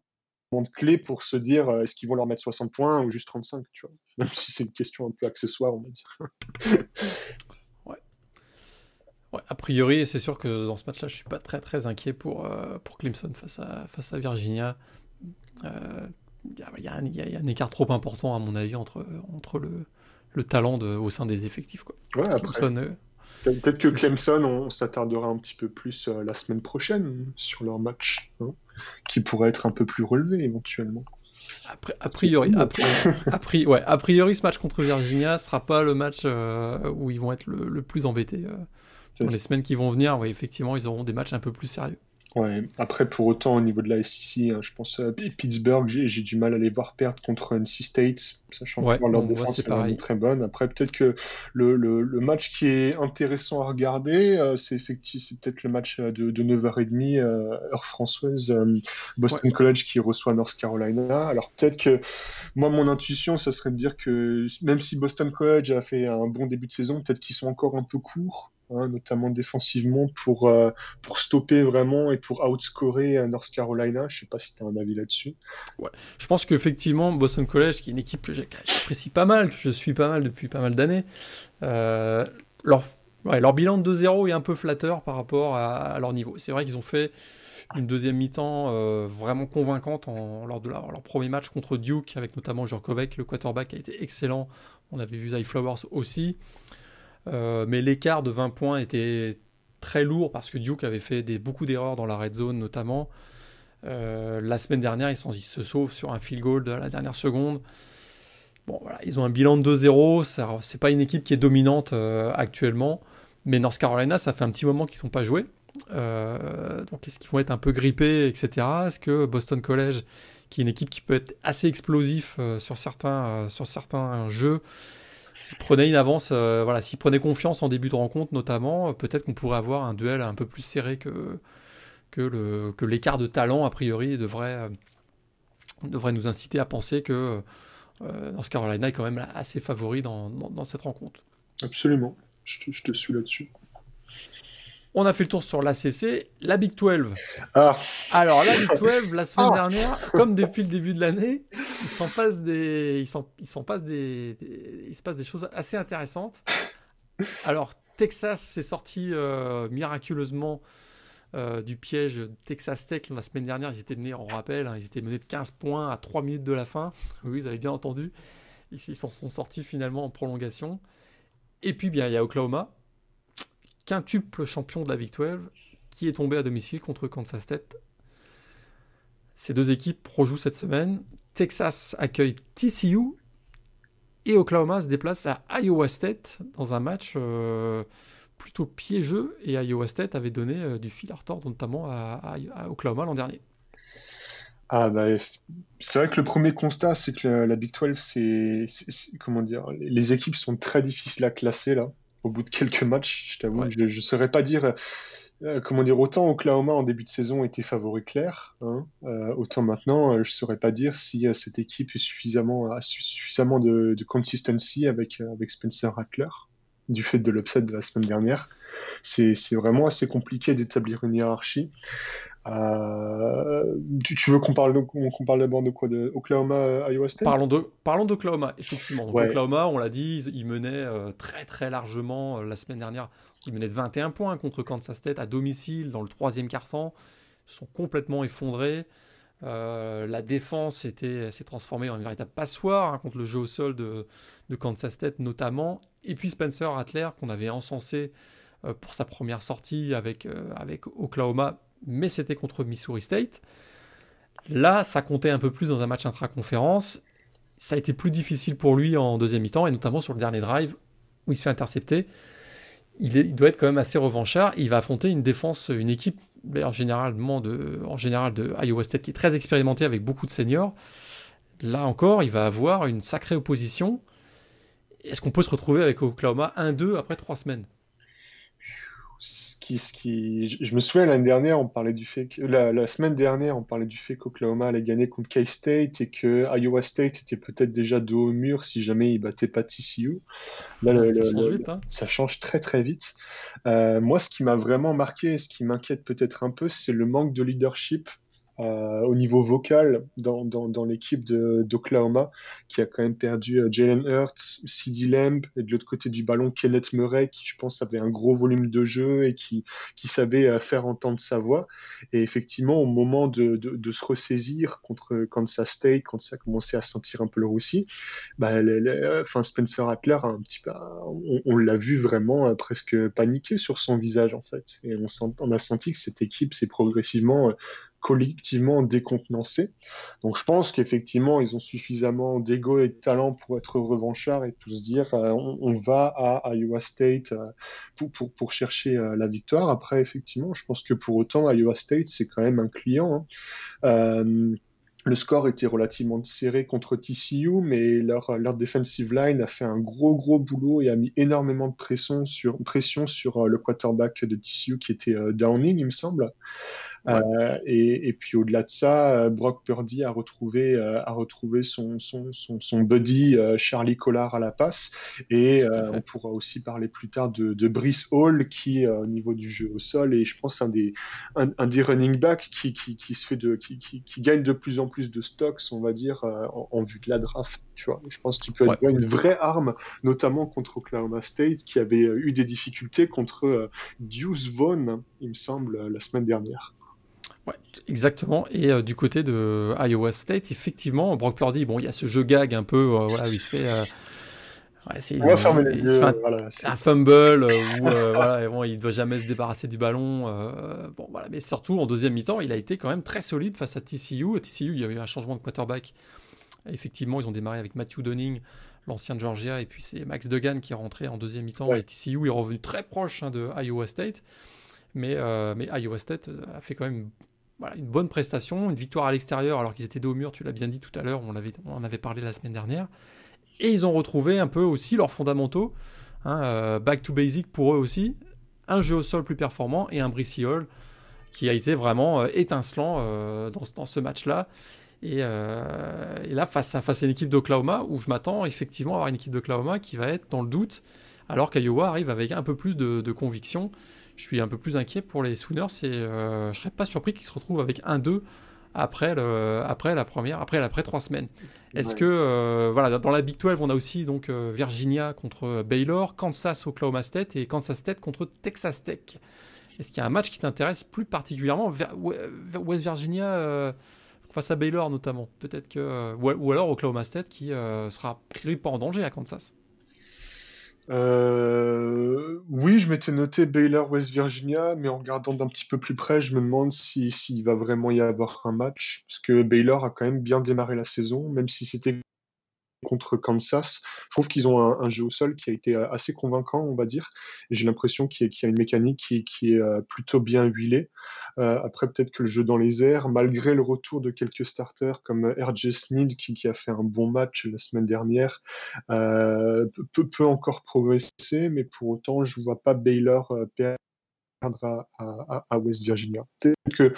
de clés pour se dire est-ce qu'ils vont leur mettre 60 points ou juste 35, tu vois. [laughs] Même si c'est une question un peu accessoire, on va dire. [laughs]
ouais. ouais. A priori, c'est sûr que dans ce match-là, je suis pas très très inquiet pour, euh, pour Clemson face à, face à Virginia. Il y, a un écart trop important, à mon avis, entre, entre le, le talent de, au sein des effectifs. Quoi.
Ouais, après, euh, Peut-être que Clemson, on, s'attardera un petit peu plus euh, la semaine prochaine sur leur match, hein, qui pourrait être un peu plus relevé éventuellement.
Après, a priori, a, ouais, a priori, ce match contre Virginia sera pas le match euh, où ils vont être le, plus embêtés. Euh. dans les semaines qui vont venir, oui, effectivement, ils auront des matchs un peu plus sérieux.
Ouais. Après, pour autant, au niveau de la SEC, hein, je pense à Pittsburgh, j'ai du mal à les voir perdre contre NC State, sachant que leur défense est, très bonne. Après, peut-être que le, le, le, match qui est intéressant à regarder, euh, c'est effectivement c'est peut-être le match euh, de, de 9h30 euh, heure française, Boston College qui reçoit North Carolina. Alors peut-être que moi, mon intuition, ça serait de dire que même si Boston College a fait un bon début de saison, peut-être qu'ils sont encore un peu courts Hein, notamment défensivement, pour, euh, pour stopper vraiment et pour outscorer euh, North Carolina. Je sais pas si tu as un avis là-dessus.
Ouais. Je pense qu'effectivement, Boston College, qui est une équipe que j'apprécie pas mal, que je suis pas mal depuis pas mal d'années, euh, leur, bilan de 2-0 est un peu flatteur par rapport à, leur niveau. C'est vrai qu'ils ont fait une deuxième mi-temps vraiment convaincante lors de leur, premier match contre Duke, avec notamment Jurkovic, le quarterback a été excellent. On avait vu Zay Flowers aussi. Euh, mais l'écart de 20 points était très lourd parce que Duke avait fait beaucoup d'erreurs dans la red zone notamment. Euh, la semaine dernière, ils, sont, ils, se sauvent sur un field goal de la dernière seconde. Bon, ils ont un bilan de 2-0. C'est pas une équipe qui est dominante euh, actuellement. Mais North Carolina, ça fait un petit moment qu'ils ne sont pas joués. donc, est-ce qu'ils vont être un peu grippés, etc. Est-ce que Boston College, qui est une équipe qui peut être assez explosif sur, certains, sur certains jeux, s'il prenait une avance, voilà, s'il prenait confiance en début de rencontre notamment, peut-être qu'on pourrait avoir un duel un peu plus serré que, que, le, que l'écart de talent, a priori, devrait, devrait nous inciter à penser que North Carolina est quand même assez favori dans, dans, cette rencontre.
Absolument, je te suis là-dessus.
On a fait le tour sur l'ACC, la Big 12. Ah. Alors, la Big 12, la semaine ah. dernière, comme depuis le début de l'année, il s'en passe des, il s'en, il passe des, il se passe des choses assez intéressantes. Alors, Texas s'est sorti euh, miraculeusement euh, du piège Texas Tech la semaine dernière. Ils étaient menés, on rappelle, hein, ils étaient menés de 15 points à 3 minutes de la fin. [laughs] Oui, vous avez bien entendu. Ils s'en sont sortis finalement en prolongation. Et puis, bien, il y a Oklahoma quintuple champion de la Big 12 qui est tombé à domicile contre Kansas State. Ces deux équipes rejouent cette semaine. Texas accueille TCU et Oklahoma se déplace à Iowa State dans un match euh, plutôt piégeux et Iowa State avait donné euh, du fil à retordre notamment à, Oklahoma l'an dernier.
Ah bah, c'est vrai que le premier constat, c'est que la, Big 12, c'est comment dire, les équipes sont très difficiles à classer là au bout de quelques matchs. Je t'avoue, je ne saurais pas dire. Euh, comment dire, autant Oklahoma en début de saison était favori clair, hein, euh, autant maintenant, euh, je ne saurais pas dire si cette équipe est suffisamment, a suffisamment de, de consistency avec, avec Spencer Rattler, du fait de l'upset de la semaine dernière. C'est vraiment assez compliqué d'établir une hiérarchie. Euh, tu, veux qu'on parle, parle d'abord de quoi De Oklahoma, euh, Iowa State?
Parlons de, parlons d'Oklahoma, effectivement. Oklahoma, on l'a dit, il menait euh, très très largement la semaine dernière. Il menait de 21 points contre Kansas State à domicile dans le troisième quart-temps. Ils sont complètement effondrés. la défense s'est transformée en une véritable passoire hein, contre le jeu au sol de, de, Kansas State notamment. Et puis Spencer Rattler, qu'on avait encensé pour sa première sortie avec, avec Oklahoma, mais c'était contre Missouri State. Là, ça comptait un peu plus dans un match intra-conférence. Ça a été plus difficile pour lui en deuxième mi-temps, et notamment sur le dernier drive où il se fait intercepter. Il, doit être quand même assez revanchard. Il va affronter une défense, une équipe généralement de, en général de Iowa State qui est très expérimentée avec beaucoup de seniors. Là encore, il va avoir une sacrée opposition. Est-ce qu'on peut se retrouver avec Oklahoma 1-2 après trois semaines?
Qui, ce qui, je me souviens l'année dernière, on parlait du fait que la, semaine dernière, on parlait du fait qu'Oklahoma allait gagner contre K-State et que Iowa State était peut-être déjà dos au mur si jamais il battait pas TCU. Là, ça, change vite, hein. ça, change très très vite. Euh, moi, ce qui m'a vraiment marqué et ce qui m'inquiète peut-être un peu, c'est le manque de leadership euh, au niveau vocal dans, dans, dans l'équipe d'Oklahoma, qui a quand même perdu euh, Jalen Hurts, CeeDee Lamb, et de l'autre côté du ballon, Kenneth Murray, qui je pense avait un gros volume de jeu et qui, qui savait euh, faire entendre sa voix. Et effectivement, au moment de, de, de, se ressaisir contre Kansas State, quand ça a commencé à sentir un peu le roussi, bah, enfin, Spencer Rattler, un petit peu, on, on l'a vu vraiment presque paniquer sur son visage, en fait. Et on, sent, on a senti que cette équipe s'est progressivement collectivement décontenancés. Donc je pense qu'effectivement, ils ont suffisamment d'ego et de talent pour être revanchards et pour se dire euh, on, va à Iowa State euh, pour, pour, pour, chercher euh, la victoire. Après, effectivement, je pense que pour autant, Iowa State, c'est quand même un client. Hein. Le score était relativement serré contre TCU, mais leur, leur defensive line a fait un gros gros boulot et a mis énormément de pression sur, pression sur le quarterback de TCU qui était Downing, il me semble. Euh, et, et, puis au-delà de ça, euh, Brock Purdy a retrouvé, euh, a retrouvé son, son, son, son buddy Charlie Collard à la passe. Et on pourra aussi parler plus tard de, de Brice Hall qui, au niveau du jeu au sol, et je pense un des, un, un des running backs qui, qui, qui, se fait de, qui, qui, qui, gagne de plus en plus de stocks, on va dire, en, en vue de la draft. Tu vois, je pense qu'il peut être une vraie arme, notamment contre Oklahoma State, qui avait eu des difficultés contre Deuce Vaughn, il me semble, la semaine dernière.
Ouais, exactement. Et euh, du côté de Iowa State, effectivement, Brock Purdy, bon, il y a ce jeu gag un peu, euh, voilà, où il se fait. Euh, ouais, il, il, se fait un, voilà, un fumble où [laughs] voilà, bon, il ne doit jamais se débarrasser du ballon. bon, voilà, mais surtout en deuxième mi-temps, il a été quand même très solide face à TCU. À TCU, il y a eu un changement de quarterback. effectivement, ils ont démarré avec Matthew Donning, l'ancien de Georgia, et puis c'est Max Duggan qui est rentré en deuxième mi-temps. Et TCU est revenu très proche hein, de Iowa State. Mais, mais Iowa State a fait quand même une bonne prestation, une victoire à l'extérieur alors qu'ils étaient dos au mur, tu l'as bien dit tout à l'heure, on, en avait parlé la semaine dernière. Et ils ont retrouvé un peu aussi leurs fondamentaux. Hein, back to basic pour eux aussi. Un jeu au sol plus performant et un Brissy Hall qui a été vraiment étincelant dans, ce match-là. Et, là, face à, face à une équipe d'Oklahoma, où je m'attends effectivement à avoir une équipe d'Oklahoma qui va être dans le doute, alors qu'Iowa arrive avec un peu plus de, conviction. Je suis un peu plus inquiet pour les Sooners et euh, je serais pas surpris qu'ils se retrouvent avec 1-2 après, le, après la première, après, après trois semaines. Est-ce que, euh, voilà, dans la Big 12, on a aussi donc euh, Virginia contre Baylor, Kansas, Oklahoma State et Kansas State contre Texas Tech. Est-ce qu'il y a un match qui t'intéresse plus particulièrement West Virginia face à Baylor notamment? Peut-être que ou, alors Oklahoma State qui sera pris pas en danger à Kansas.
Euh, oui, je m'étais noté Baylor West Virginia, mais en regardant d'un petit peu plus près, je me demande s'il si, va vraiment y avoir un match, parce que Baylor a quand même bien démarré la saison, même si c'était contre Kansas. Je trouve qu'ils ont un, jeu au sol qui a été euh, assez convaincant, on va dire. J'ai l'impression qu'il y, a une mécanique qui, est euh, plutôt bien huilée. Euh, après, peut-être que le jeu dans les airs, malgré le retour de quelques starters comme RJ Sneed, qui, a fait un bon match la semaine dernière, peut, encore progresser. Mais pour autant, je ne vois pas Baylor perdre à West Virginia. Peut-être que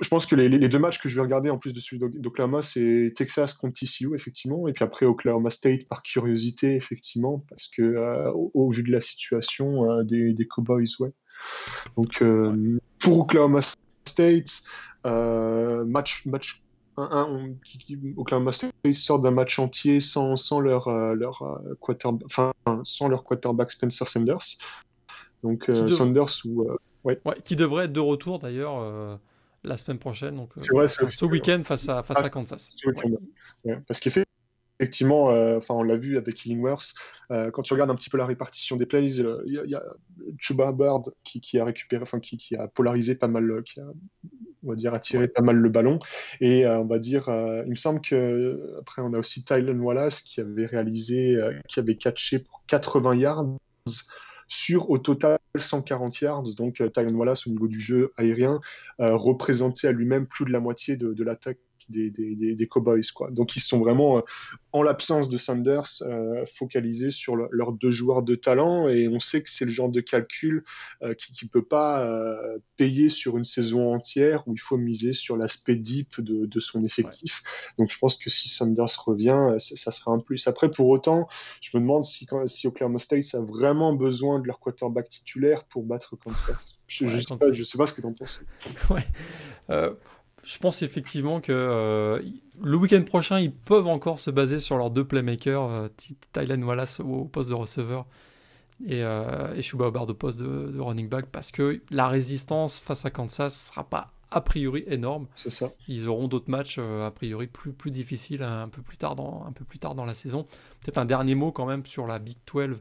je pense que les, deux matchs que je vais regarder en plus de celui d'Oklahoma, c'est Texas contre TCU, effectivement, et puis après Oklahoma State par curiosité, effectivement, parce que euh, au, vu de la situation euh, des, Cowboys, ouais. Donc euh, pour Oklahoma State, match, match 1, Oklahoma State sort d'un match entier sans, sans leur, leur, quarterback, enfin, sans leur quarterback Spencer Sanders. Donc Sanders ou.
Ouais. ouais. qui devrait être de retour d'ailleurs la semaine prochaine. Donc, euh, ce week-end face à, face à Kansas.
parce qu'effectivement, euh, enfin, on l'a vu avec Illingworth, euh, quand tu regardes un petit peu la répartition des plays, il y, a Chuba Bird qui, a récupéré, enfin, qui, qui, a polarisé pas mal, qui a, on va dire, attiré pas mal le ballon. Et on va dire, il me semble que après, on a aussi Tylen Wallace qui avait réalisé, qui avait catché pour 80 yards sur au total 140 yards. Donc euh, Tyron Wallace au niveau du jeu aérien euh, représentait à lui-même plus de la moitié de, de l'attaque des, des, Cowboys. Quoi. Donc ils sont vraiment, euh, en l'absence de Sanders, euh, focalisés sur leurs deux joueurs de talent et on sait que c'est le genre de calcul euh, qui ne peut pas payer sur une saison entière où il faut miser sur l'aspect deep de, de, son effectif. Donc je pense que si Sanders revient, ça, sera un plus. Après, pour autant, je me demande si, si Oklahoma State a vraiment besoin de leur quarterback titulaire pour battre Kansas. Je ne sais, sais, pas ce que tu en penses. [laughs]
Ouais je pense effectivement que euh, le week-end prochain, ils peuvent encore se baser sur leurs deux playmakers, euh, Tylen Wallace au, poste de receveur et, euh, et Shuba au poste de, running back, parce que la résistance face à Kansas sera pas a priori énorme.
C'est ça.
Ils auront d'autres matchs a priori plus, plus difficiles un peu plus tard dans, un peu plus tard dans la saison. Peut-être un dernier mot quand même sur la Big 12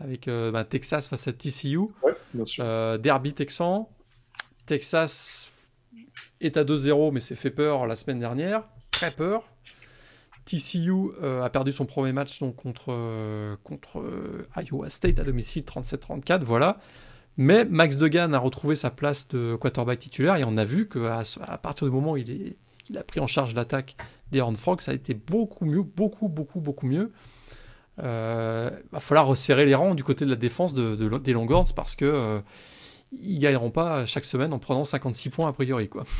avec bah, Texas face à TCU.
Ouais,
Derby Texan. Texas est à 2-0, mais s'est fait peur la semaine dernière. Très peur. TCU euh, a perdu son premier match donc, contre, euh, contre euh, Iowa State à domicile 37-34, voilà. Mais Max Degan a retrouvé sa place de quarterback titulaire et on a vu qu'à à partir du moment où il, a pris en charge l'attaque des Horned Frogs, ça a été beaucoup mieux, beaucoup, beaucoup, beaucoup mieux. Il va falloir resserrer les rangs du côté de la défense de, des Longhorns parce que ils gagneront pas chaque semaine en prenant 56 points a priori. Quoi. [laughs]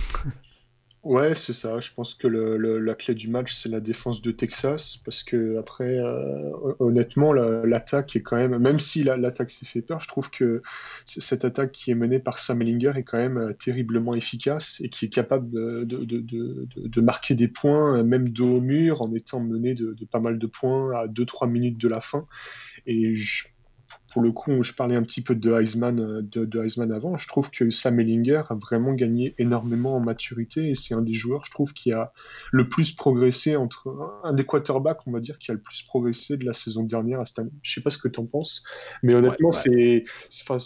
Ouais, c'est ça. Je pense que la clé du match, c'est la défense de Texas, parce que après, euh, honnêtement, l'attaque est quand même, même si l'attaque s'est fait peur, je trouve que cette attaque qui est menée par Sam Ellinger est quand même euh, terriblement efficace et qui est capable de, marquer des points, même dos au mur, en étant menée de, pas mal de points à 2-3 minutes de la fin. Et je pour le coup, je parlais un petit peu de Heisman, euh, de, Heisman avant. Je trouve que Sam Ellinger a vraiment gagné énormément en maturité et c'est un des joueurs, je trouve, qui a le plus progressé entre un des quarterbacks, on va dire, qui a le plus progressé de la saison dernière à cette année. Je sais pas ce que tu en penses, mais honnêtement, c'est, enfin,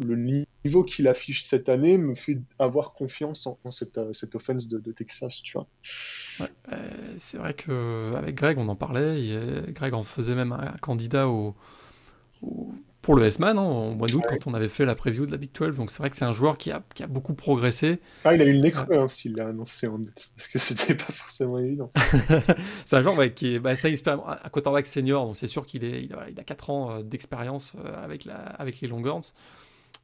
le niveau qu'il affiche cette année me fait avoir confiance en, cette, euh, cette offense de, Texas, tu vois.
Euh, c'est vrai que avec Greg, on en parlait. Greg en faisait même un candidat au pour le S-Man hein, au mois d'août quand on avait fait la preview de la Big 12. Donc c'est vrai que c'est un joueur qui a, qui a, beaucoup progressé.
Ah, il a eu le nez creux hein, s'il l'a annoncé en parce que [laughs] c'était pas forcément évident. [laughs]
c'est un joueur qui est bah, ça à quarterback senior, donc c'est sûr qu'il est, il a, il a 4 ans euh, d'expérience euh, avec, la, avec les Longhorns.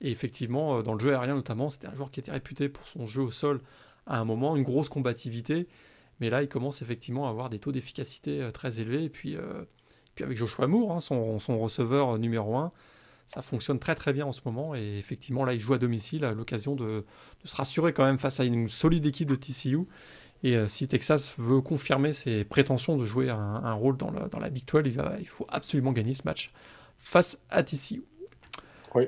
Et effectivement, euh, dans le jeu aérien notamment, c'était un joueur qui était réputé pour son jeu au sol à un moment, une grosse combativité. Mais là, il commence effectivement à avoir des taux d'efficacité très élevés. Et puis, puis avec Joshua Moore, hein, son, receveur numéro 1, ça fonctionne très très bien en ce moment. Et effectivement, là, il joue à domicile, à l'occasion de, se rassurer quand même face à une solide équipe de TCU. Et euh, si Texas veut confirmer ses prétentions de jouer un, rôle dans, la Big 12, il, va, il, faut absolument gagner ce match face à TCU.
Oui.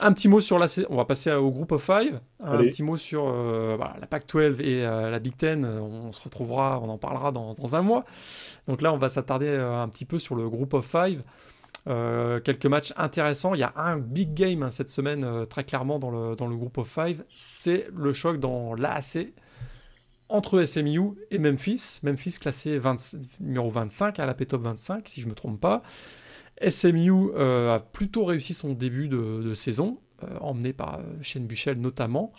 Un petit mot sur la. On va passer au groupe of five. Un petit mot sur euh, la Pac-12 et euh, la Big Ten. On se retrouvera, on en parlera dans, dans un mois. Donc là, on va s'attarder un petit peu sur le groupe of five. Euh, quelques matchs intéressants. Il y a un big game hein, cette semaine, euh, très clairement, dans le, dans le groupe of five. C'est le choc dans l'AAC entre SMU et Memphis. Memphis classé numéro 25 à la P-Top 25, si je ne me trompe pas. SMU euh, a plutôt réussi son début de, saison, emmené par Shane Buchel notamment.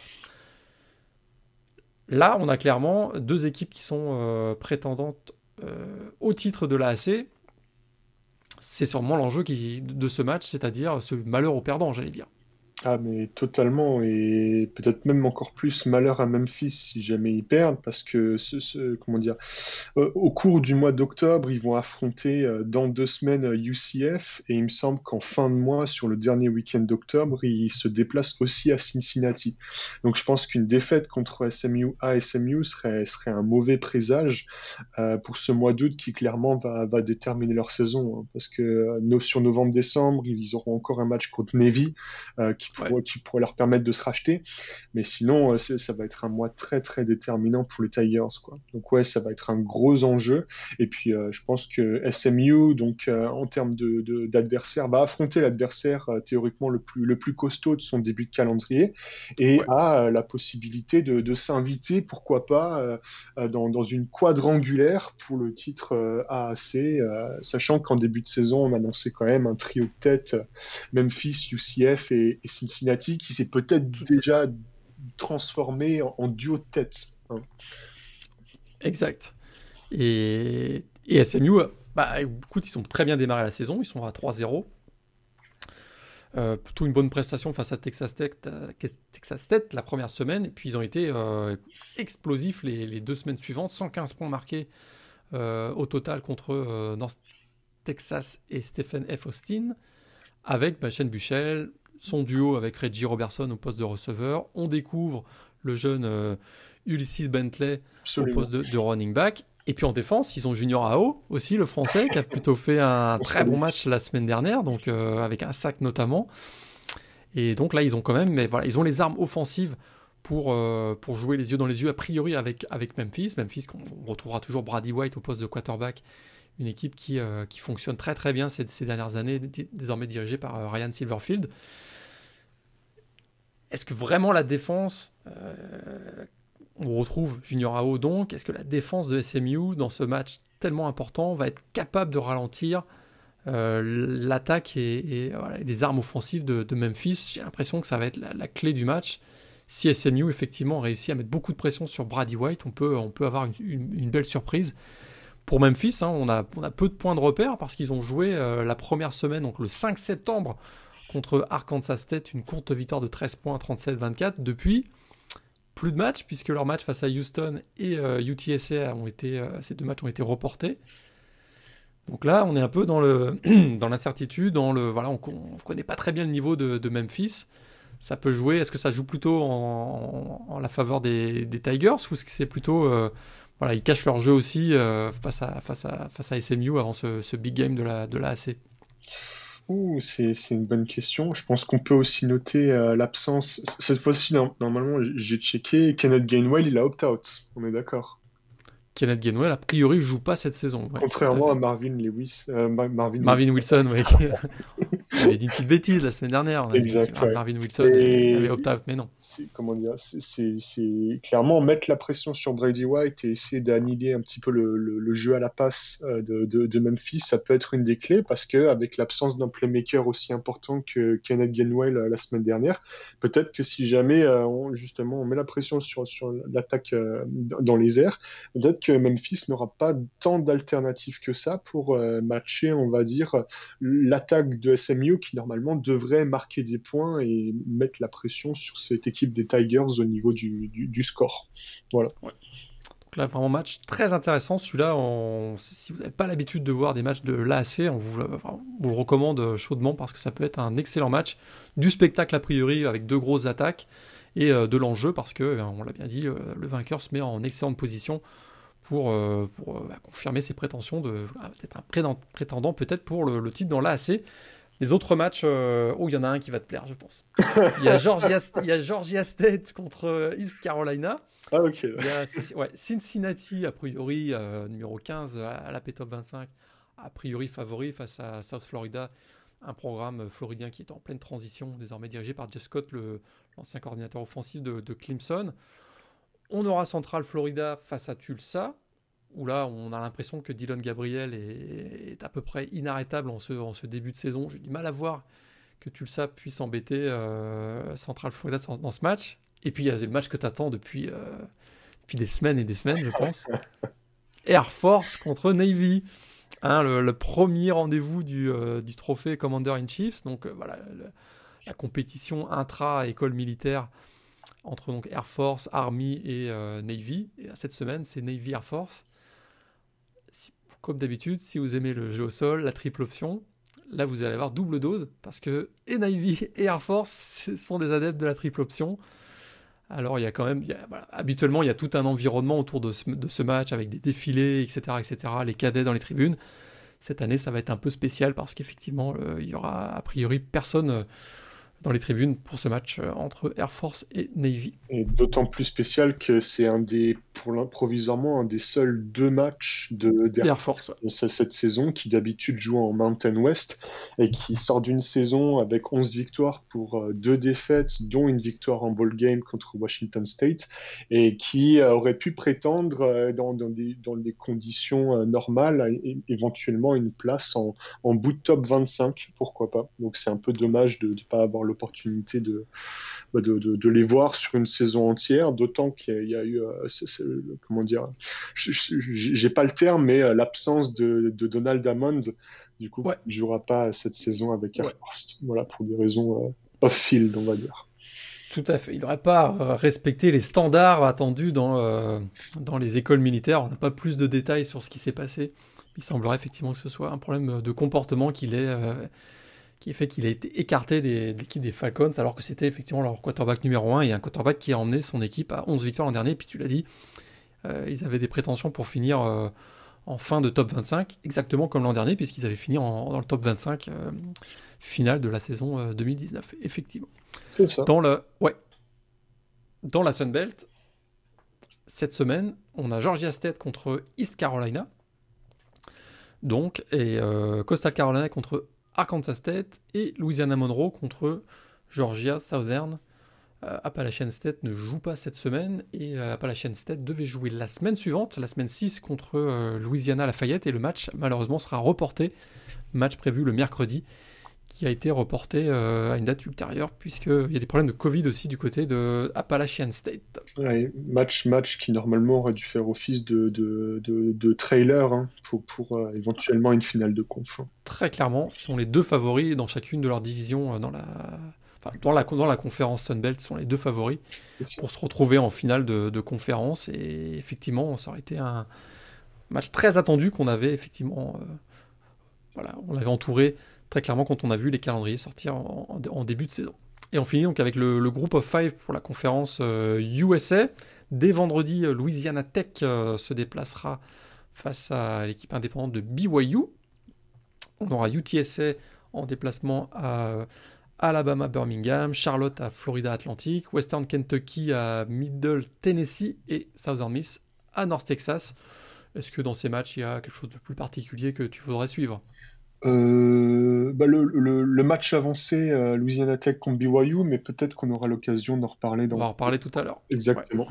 Là, on a clairement deux équipes qui sont prétendantes au titre de l'AAC c'est sûrement l'enjeu de ce match, c'est-à-dire ce malheur au perdant, j'allais dire.
Ah, mais totalement, et peut-être même encore plus malheur à Memphis si jamais ils perdent, parce que, comment dire, euh, au cours du mois d'octobre, ils vont affronter euh, dans deux semaines UCF, et il me semble qu'en fin de mois, sur le dernier week-end d'octobre, ils se déplacent aussi à Cincinnati. Donc je pense qu'une défaite contre SMU à SMU serait, serait un mauvais présage euh, pour ce mois d'août qui clairement va, va déterminer leur saison, hein, parce que sur novembre-décembre, ils auront encore un match contre Navy qui qui pourrait leur permettre de se racheter. Mais sinon, euh, ça va être un mois très très déterminant pour les Tigers. Quoi. Donc ouais, ça va être un gros enjeu. Et puis euh, je pense que SMU, donc euh, en termes d'adversaire, de, va affronter l'adversaire théoriquement le plus, le plus costaud de son début de calendrier et a la possibilité de, s'inviter, pourquoi pas, dans, dans, une quadrangulaire pour le titre AAC, sachant qu'en début de saison, on annonçait quand même un trio de tête Memphis, UCF et, et Cincinnati qui s'est peut-être déjà transformé en, duo de tête. Hein.
Exact. Et, et SMU, bah, écoute, ils ont très bien démarré la saison, ils sont à 3-0. Euh, plutôt une bonne prestation face à Texas Tech, euh, Texas Tech la première semaine, et puis ils ont été euh, explosifs les, deux semaines suivantes, 115 points marqués au total contre North Texas et Stephen F. Austin, avec bah, Shane Buchel, son duo avec Reggie Robertson au poste de receveur. On découvre le jeune euh, Ulysses Bentley au poste de, running back. Et puis en défense, ils ont Junior Ao aussi, le français, qui a plutôt fait un [laughs] très bon match la semaine dernière, donc euh, avec un sac notamment. Et donc là, ils ont quand même, mais voilà, ils ont les armes offensives pour, euh, pour jouer les yeux dans les yeux, a priori avec, avec Memphis. Memphis, on retrouvera toujours Brady White au poste de quarterback, une équipe qui, qui fonctionne très très bien ces, ces dernières années, désormais dirigée par Ryan Silverfield. Est-ce que vraiment la défense, euh, on retrouve Junior AO donc, est-ce que la défense de SMU dans ce match tellement important va être capable de ralentir euh, l'attaque et, les armes offensives de, Memphis? J'ai l'impression que ça va être la, clé du match. Si SMU effectivement réussit à mettre beaucoup de pression sur Brady White, on peut, on peut avoir une, belle surprise. Pour Memphis, hein, on, a, peu de points de repère parce qu'ils ont joué euh, la première semaine, donc le 5 septembre, contre Arkansas State, une courte victoire de 13 points, 37-24. Depuis, plus de matchs, puisque leur match face à Houston et UTSA euh, ont été, euh, ces deux matchs ont été reportés. Donc là, on est un peu dans le [clears throat] dans l'incertitude, dans le voilà, on, ne connaît pas très bien le niveau de, Memphis. Ça peut jouer. Est-ce que ça joue plutôt en, la faveur des, Tigers ou est-ce que c'est plutôt euh, voilà, ils cachent leur jeu aussi face à face à face à SMU avant ce, big game de la de l'AAC
c'est une bonne question. Je pense qu'on peut aussi noter euh, l'absence. Cette fois-ci, normalement, j'ai checké, Kenneth Gainwell, il a opt-out. On est d'accord.
Kenneth Gainwell, a priori, joue pas cette saison.
Contrairement à, Marvin Lewis. Euh,
Marvin, Marvin, Wilson, oui. [laughs] Il avait dit une petite bêtise la semaine dernière.
Exact.
Marvin Wilson et... avait opt-out, mais non.
Comment dire C'est clairement mettre la pression sur Brady White et essayer d'annihiler un petit peu le, le, jeu à la passe euh, de, de, de, Memphis. Ça peut être une des clés parce que avec l'absence d'un playmaker aussi important que Kenneth Gainwell la semaine dernière, peut-être que si jamais on, justement on met la pression sur, sur l'attaque dans les airs, peut-être Memphis n'aura pas tant d'alternatives que ça pour euh, matcher, on va dire, l'attaque de SMU qui normalement devrait marquer des points et mettre la pression sur cette équipe des Tigers au niveau du, score. Voilà.
Donc là, vraiment match très intéressant. Celui-là, si vous n'avez pas l'habitude de voir des matchs de l'AAC, on vous, vous, le recommande chaudement parce que ça peut être un excellent match. Du spectacle a priori avec deux grosses attaques et euh, de l'enjeu parce que, ben, on l'a bien dit, euh, le vainqueur se met en excellente position pour, euh, pour bah, confirmer ses prétentions d'être un prétendant peut-être pour le, titre dans l'AAC. Les autres matchs, oh, il y en a un qui va te plaire, je pense. Il y a Georgia, il y a Georgia State contre East Carolina.
Ah, ok.
Il y a ouais, Cincinnati, a priori, numéro 15 à la P-Top 25, a priori favori face à South Florida, un programme floridien qui est en pleine transition, désormais dirigé par Jeff Scott, l'ancien coordinateur offensif de, de, Clemson. On aura Central Florida face à Tulsa, où là on a l'impression que Dylan Gabriel est, à peu près inarrêtable en ce, en ce début de saison. J'ai du mal à voir que Tulsa puisse embêter euh, Central Florida dans ce match. Et puis il y a le match que tu attends depuis, euh, depuis des semaines et des semaines, je pense. [laughs] Air Force contre Navy. Hein, le, premier rendez-vous du, euh, du, trophée Commander in Chiefs. Donc voilà, la compétition intra-école militaire entre donc Air Force, Army et euh, Navy. Et cette semaine, c'est Navy Air Force. comme d'habitude, si vous aimez le jeu au sol, la triple option, là vous allez avoir double dose parce que et Navy [laughs] et Air Force sont des adeptes de la triple option. Alors il y a quand même, habituellement il y a tout un environnement autour de ce, match avec des défilés, etc., etc., les cadets dans les tribunes. Cette année ça va être un peu spécial parce qu'effectivement il y aura a priori personne euh, dans les tribunes pour ce match euh, entre Air Force et Navy.
Et d'autant plus spécial que c'est un des, pour provisoirement, un des seuls deux matchs de
d'Air Force
cette saison qui d'habitude joue en Mountain West et qui sort d'une saison avec 11 victoires pour euh, deux défaites, dont une victoire en ball game contre Washington State et qui euh, aurait pu prétendre dans, dans, des, dans des conditions normales éventuellement une place en, en bout de top 25, pourquoi pas. Donc c'est un peu dommage de ne pas avoir le l'opportunité bah, de, de, les voir sur une saison entière, d'autant qu'il y, a eu, euh, comment dire, j'ai pas le terme, mais euh, l'absence de, Donald Hammond, du coup, ne jouera pas cette saison avec Air Force, voilà, pour des raisons euh, off-field, on va dire.
Tout à fait. Il n'aurait pas respecté les standards attendus dans, dans les écoles militaires. On n'a pas plus de détails sur ce qui s'est passé. Il semblerait effectivement que ce soit un problème de comportement qu'il ait qui fait qu'il a été écarté de l'équipe des Falcons, alors que c'était effectivement leur quarterback numéro 1 et un quarterback qui a emmené son équipe à 11 victoires l'an dernier. Puis tu l'as dit, euh, ils avaient des prétentions pour finir euh, en fin de top 25, exactement comme l'an dernier, puisqu'ils avaient fini dans le top 25 euh, final de la saison 2019, effectivement.
C'est ça.
Dans, le, ouais, dans la Sun Belt, cette semaine, on a Georgia State contre East Carolina. Donc, et Coastal Carolina contre Arkansas State et Louisiana Monroe contre Georgia Southern. Euh, Appalachian State ne joue pas cette semaine et euh, Appalachian State devait jouer la semaine suivante, la semaine 6 contre euh, Louisiana Lafayette et le match malheureusement sera reporté, match prévu le mercredi qui a été reporté à une date ultérieure puisqu'il y a des problèmes de Covid aussi du côté de Appalachian State.
match, match qui normalement aurait dû faire office de, de, de, trailer hein, pour, pour éventuellement une finale de conf. Hein.
Très clairement, ce sont les deux favoris dans chacune de leurs divisions dans la dans la, dans la conférence Sunbelt sont les deux favoris pour se retrouver en finale de, conférence. Et effectivement, ça aurait été un match très attendu qu'on avait effectivement. Euh, voilà, on l'avait entouré très clairement quand on a vu les calendriers sortir en, début de saison. Et on finit donc avec le, groupe of five pour la conférence USA. Euh, Dès vendredi, euh, Louisiana Tech se déplacera face à l'équipe indépendante de BYU. On aura UTSA en déplacement à Alabama Birmingham, Charlotte à Florida Atlantic, Western Kentucky à Middle Tennessee et Southern Miss à North Texas. Est-ce que dans ces matchs, il y a quelque chose de plus particulier que tu voudrais suivre?
Euh, bah, le, match avancé Louisiana Tech contre BYU, mais peut-être qu'on aura l'occasion d'en reparler. Dans...
On va en reparler tout à l'heure.
Exactement.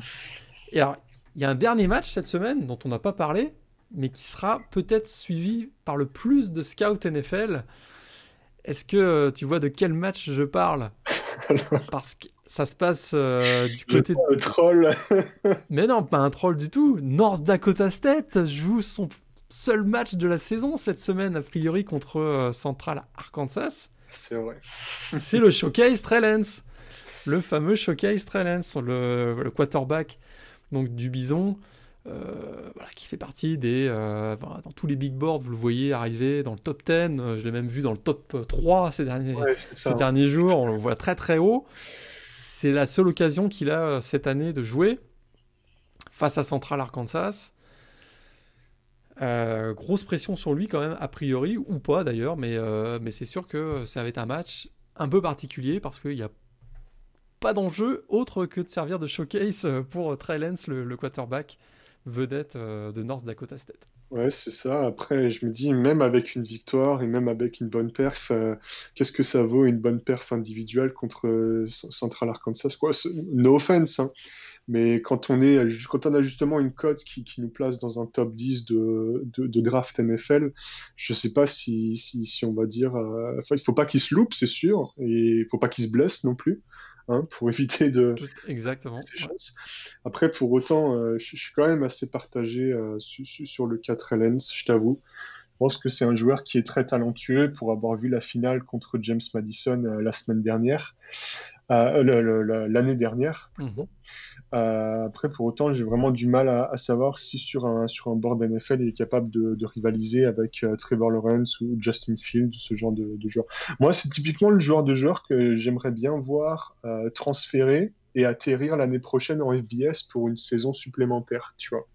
Et alors, il y a un dernier match cette semaine dont on n'a pas parlé, mais qui sera peut-être suivi par le plus de scouts NFL. Est-ce que euh, tu vois de quel match je parle? [laughs] Parce que ça se passe euh, du côté
de... troll. [laughs]
mais non, pas un troll du tout. North Dakota State joue son seul match de la saison cette semaine, a priori, contre euh, Central Arkansas.
C'est vrai. [laughs]
C'est le Showcase Trellens. Le fameux Showcase Trellens, le, le quarterback donc, du Bison. Euh, voilà, qui fait partie des. Euh, dans tous les big boards, vous le voyez arriver dans le top 10. Euh, je l'ai même vu dans le top 3 ces derniers, ces derniers jours. On le voit très très haut. C'est la seule occasion qu'il a cette année de jouer face à Central Arkansas. Grosse pression sur lui quand même, a priori, ou pas d'ailleurs, mais, mais c'est sûr que ça va être un match un peu particulier parce qu'il n'y a pas d'enjeu autre que de servir de showcase pour Trey Lance, le quarterback vedette euh, de North Dakota State.
Ouais, c'est ça. Après, je me dis, même avec une victoire et même avec une bonne perf, euh, qu'est-ce que ça vaut une bonne perf individuelle contre euh, Central Arkansas? Quoi No offense, hein. Mais quand on, est, quand on a justement une cote qui, qui nous place dans un top 10 de, de, draft NFL, je sais pas si, si, si on va dire. Enfin, il faut pas qu'il se loupe, c'est sûr, et il faut pas qu'il se blesse non plus. Hein, pour [laughs] éviter de.
Exactement.
Après, pour autant, euh, je, suis quand même assez partagé euh, sur le 4 Lens, je t'avoue. Je pense que c'est un joueur qui est très talentueux pour avoir vu la finale contre James Madison euh, la semaine dernière. Euh, l'année dernière. Mhm. Euh, après, pour autant, j'ai vraiment du mal à, savoir si sur un, sur un board NFL, il est capable de, rivaliser avec euh, Trevor Lawrence ou Justin Fields, ce genre de, de joueur. Moi, c'est typiquement le joueur de joueur que j'aimerais bien voir transférer et atterrir l'année prochaine en FBS pour une saison supplémentaire, tu vois.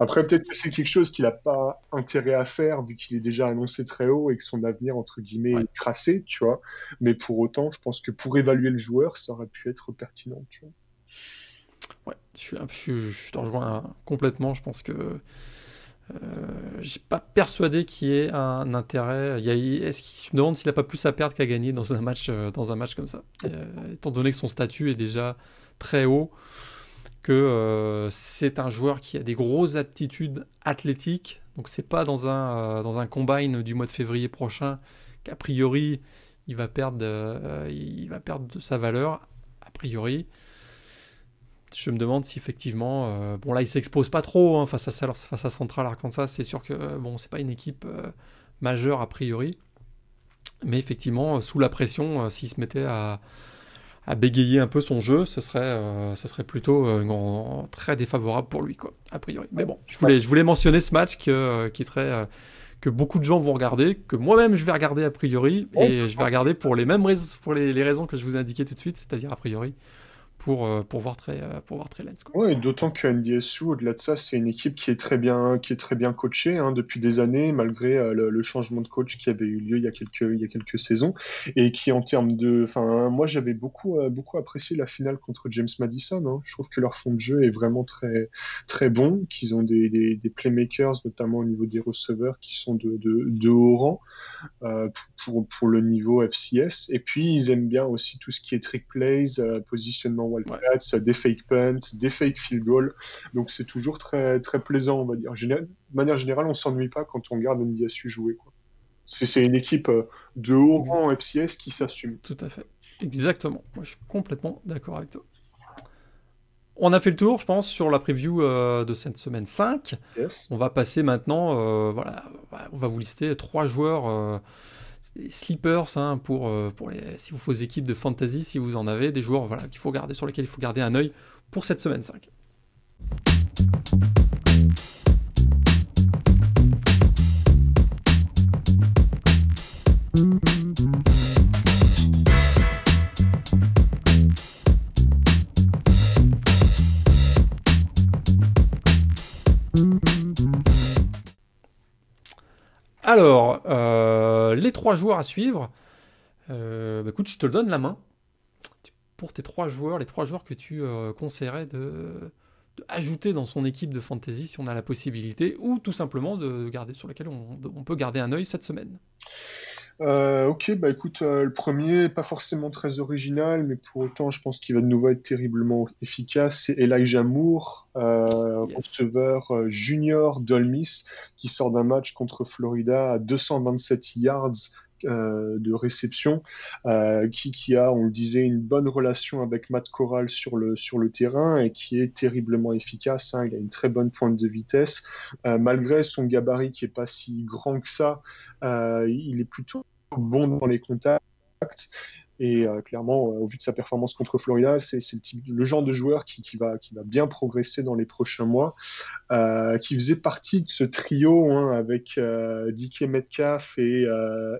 Après, peut-être que c'est quelque chose qu'il n'a pas intérêt à faire vu qu'il est déjà annoncé très haut et que son avenir, entre guillemets, est tracé, tu vois. Mais pour autant, je pense que pour évaluer le joueur, ça aurait pu être pertinent, tu vois.
Ouais, je, suis, je, je te rejoins complètement. Je pense que euh, je suis pas persuadé qu'il y ait un intérêt. Il y a, est-ce je me demande s'il n'a pas plus à perdre qu'à gagner dans un match, euh, dans un match comme ça. Euh, étant donné que son statut est déjà très haut, que euh, c'est un joueur qui a des grosses aptitudes athlétiques. Donc c'est pas dans un, euh, dans un combine du mois de février prochain qu'a priori il va perdre, euh, il va perdre de sa valeur. A priori, je me demande si effectivement, bon là il s'expose pas trop hein, face à face à Central Arkansas. C'est sûr que bon c'est pas une équipe majeure a priori, mais effectivement sous la pression, s'il se mettait à à bégayer un peu son jeu, ce serait, euh, ce serait plutôt euh, très défavorable pour lui, quoi, a priori. Mais bon, je voulais, je voulais mentionner ce match que, euh, qui est très, que beaucoup de gens vont regarder, que moi-même je vais regarder a priori, et je vais regarder pour les mêmes raisons, pour les, les raisons que je vous ai indiquées tout de suite, c'est-à-dire a priori pour, euh, pour voir très, euh, pour voir très lens.
D'autant que NDSU, au-delà de ça, c'est une équipe qui est très bien, qui est très bien coachée hein, depuis des années, malgré euh, le, changement de coach qui avait eu lieu il y a quelques, il y a quelques saisons, et qui en termes de, enfin, moi j'avais beaucoup, beaucoup apprécié la finale contre James Madison. Hein. Je trouve que leur fond de jeu est vraiment très, très bon, qu'ils ont des, des, playmakers, notamment au niveau des receveurs, qui sont de, de, de haut rang pour, pour le niveau FCS, et puis ils aiment bien aussi tout ce qui est trick plays, positionnement Wildcats, des fake punts, des fake field goals. Donc c'est toujours très, très plaisant, on va dire. de manière générale, on s'ennuie pas quand on regarde NDSU jouer. C'est une équipe euh, de haut rang FCS qui s'assume.
Tout à fait. Exactement. Moi, je suis complètement d'accord avec toi. On a fait le tour, je pense, sur la preview euh, de cette semaine 5. On va passer maintenant, euh, voilà, on va vous lister trois joueurs des sleepers hein, pour, euh, pour les, si vous vos équipes de fantasy, si vous en avez, des joueurs voilà, qu'il faut garder, sur lesquels il faut garder un œil pour cette semaine 5. Alors, euh, les trois joueurs à suivre. Euh, bah, écoute, je te donne la main pour tes trois joueurs, les trois joueurs que tu euh, conseillerais de, ajouter dans son équipe de fantasy si on a la possibilité, ou tout simplement de garder sur lequel on, peut garder un œil cette semaine.
Euh, ok, bah écoute, euh, le premier, pas forcément très original, mais pour autant, je pense qu'il va de nouveau être terriblement efficace. C'est Elijah Moore, euh, receveur euh, junior d'Olmis, qui sort d'un match contre Florida à 227 yards, euh, de réception, euh, qui, a, on le disait, une bonne relation avec Matt Corral sur le, terrain et qui est terriblement efficace. Hein. Il a une très bonne pointe de vitesse. Euh, malgré son gabarit qui est pas si grand que ça, il est plutôt bon dans les contacts. Et euh, clairement, euh, au vu de sa performance contre Florida, c'est le, le genre de joueur qui, qui, va, qui va bien progresser dans les prochains mois, euh, qui faisait partie de ce trio hein, avec DK Metcalf et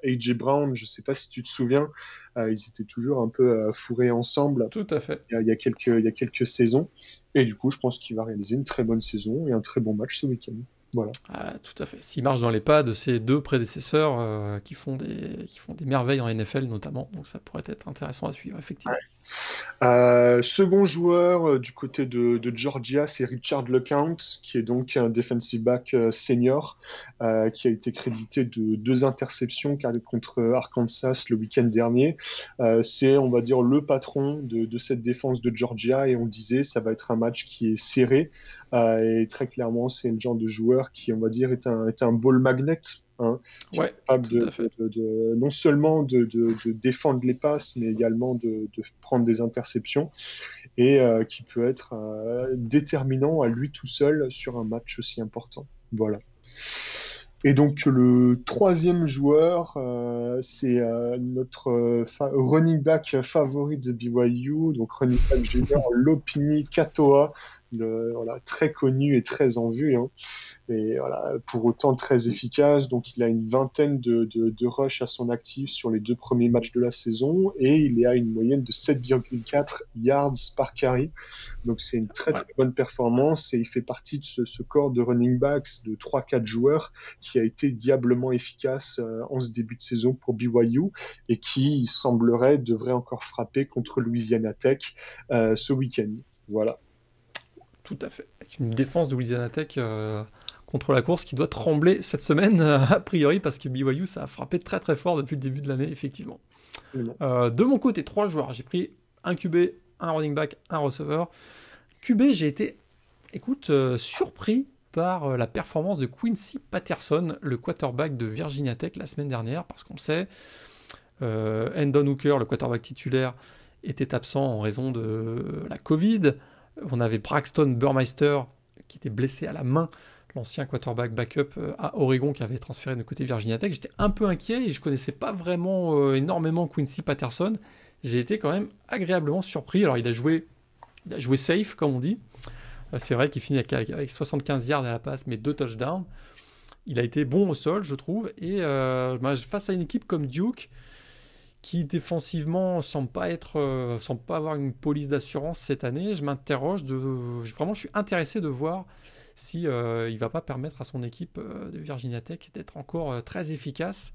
AJ Brown. Je ne sais pas si tu te souviens, ils étaient toujours un peu fourrés ensemble.
Tout à fait.
Il y, a, quelques, il y a quelques saisons. Et du coup, je pense qu'il va réaliser une très bonne saison et un très bon match ce week-end. Voilà.
Ah, tout à fait. S'il marche dans les pas de ses deux prédécesseurs euh, qui, font des, qui font des merveilles en NFL notamment, donc ça pourrait être intéressant à suivre, effectivement.
Euh, second joueur euh, du côté de, de Georgia, c'est Richard LeCount, qui est donc un defensive back senior, qui a été crédité de deux interceptions contre Arkansas le week-end dernier. c'est, on va dire, le patron de, de, cette défense de Georgia, et on disait, ça va être un match qui est serré. Et très clairement, c'est le genre de joueur qui, on va dire, est un, est un ball magnet. Hein,
capable
de, non seulement de, défendre les passes, mais également de, prendre des interceptions, et euh, qui peut être euh, déterminant à lui tout seul sur un match aussi important. Voilà. Et donc le troisième joueur, euh, c'est notre running back favori de BYU, donc running back junior [laughs] Lopini Katoa, voilà, très connu et très en vue. Hein et voilà, pour autant très efficace. Donc il a une vingtaine de, de, de rushs à son actif sur les deux premiers matchs de la saison et il est à une moyenne de 7,4 yards par carry. Donc c'est une très très bonne performance et il fait partie de ce, ce corps de running backs de 3-4 joueurs qui a été diablement efficace euh, en ce début de saison pour BYU et qui, il semblerait, devrait encore frapper contre Louisiana Tech euh, ce week-end. Voilà.
Tout à fait. Avec une défense de Louisiana Tech euh, contre la course qui doit trembler cette semaine, [laughs] a priori, parce que BYU, ça a frappé très très fort depuis le début de l'année, effectivement. Euh, de mon côté, trois joueurs. J'ai pris un QB, un running back, un receveur. QB, j'ai été, écoute, euh, surpris par la performance de Quincy Patterson, le quarterback de Virginia Tech la semaine dernière, parce qu'on sait, Endon Hooker, le quarterback titulaire, était absent en raison de la Covid. On avait Braxton Burmeister qui était blessé à la main l'ancien quarterback backup euh, à Oregon qui avait transféré de côté Virginia Tech. J'étais un peu inquiet et je connaissais pas vraiment euh, énormément Quincy Patterson. J'ai été quand même agréablement surpris. Alors il a joué, il a joué safe comme on dit. Euh, c'est vrai qu'il finit avec 75 yards à la passe mais deux touchdowns. Il a été bon au sol, je trouve. Et face à une équipe comme Duke, qui défensivement semble pas être, semble pas avoir une police d'assurance cette année, je m'interroge vraiment, je suis intéressé de voir si euh, il va pas permettre à son équipe euh, de Virginia Tech d'être encore euh, très efficace.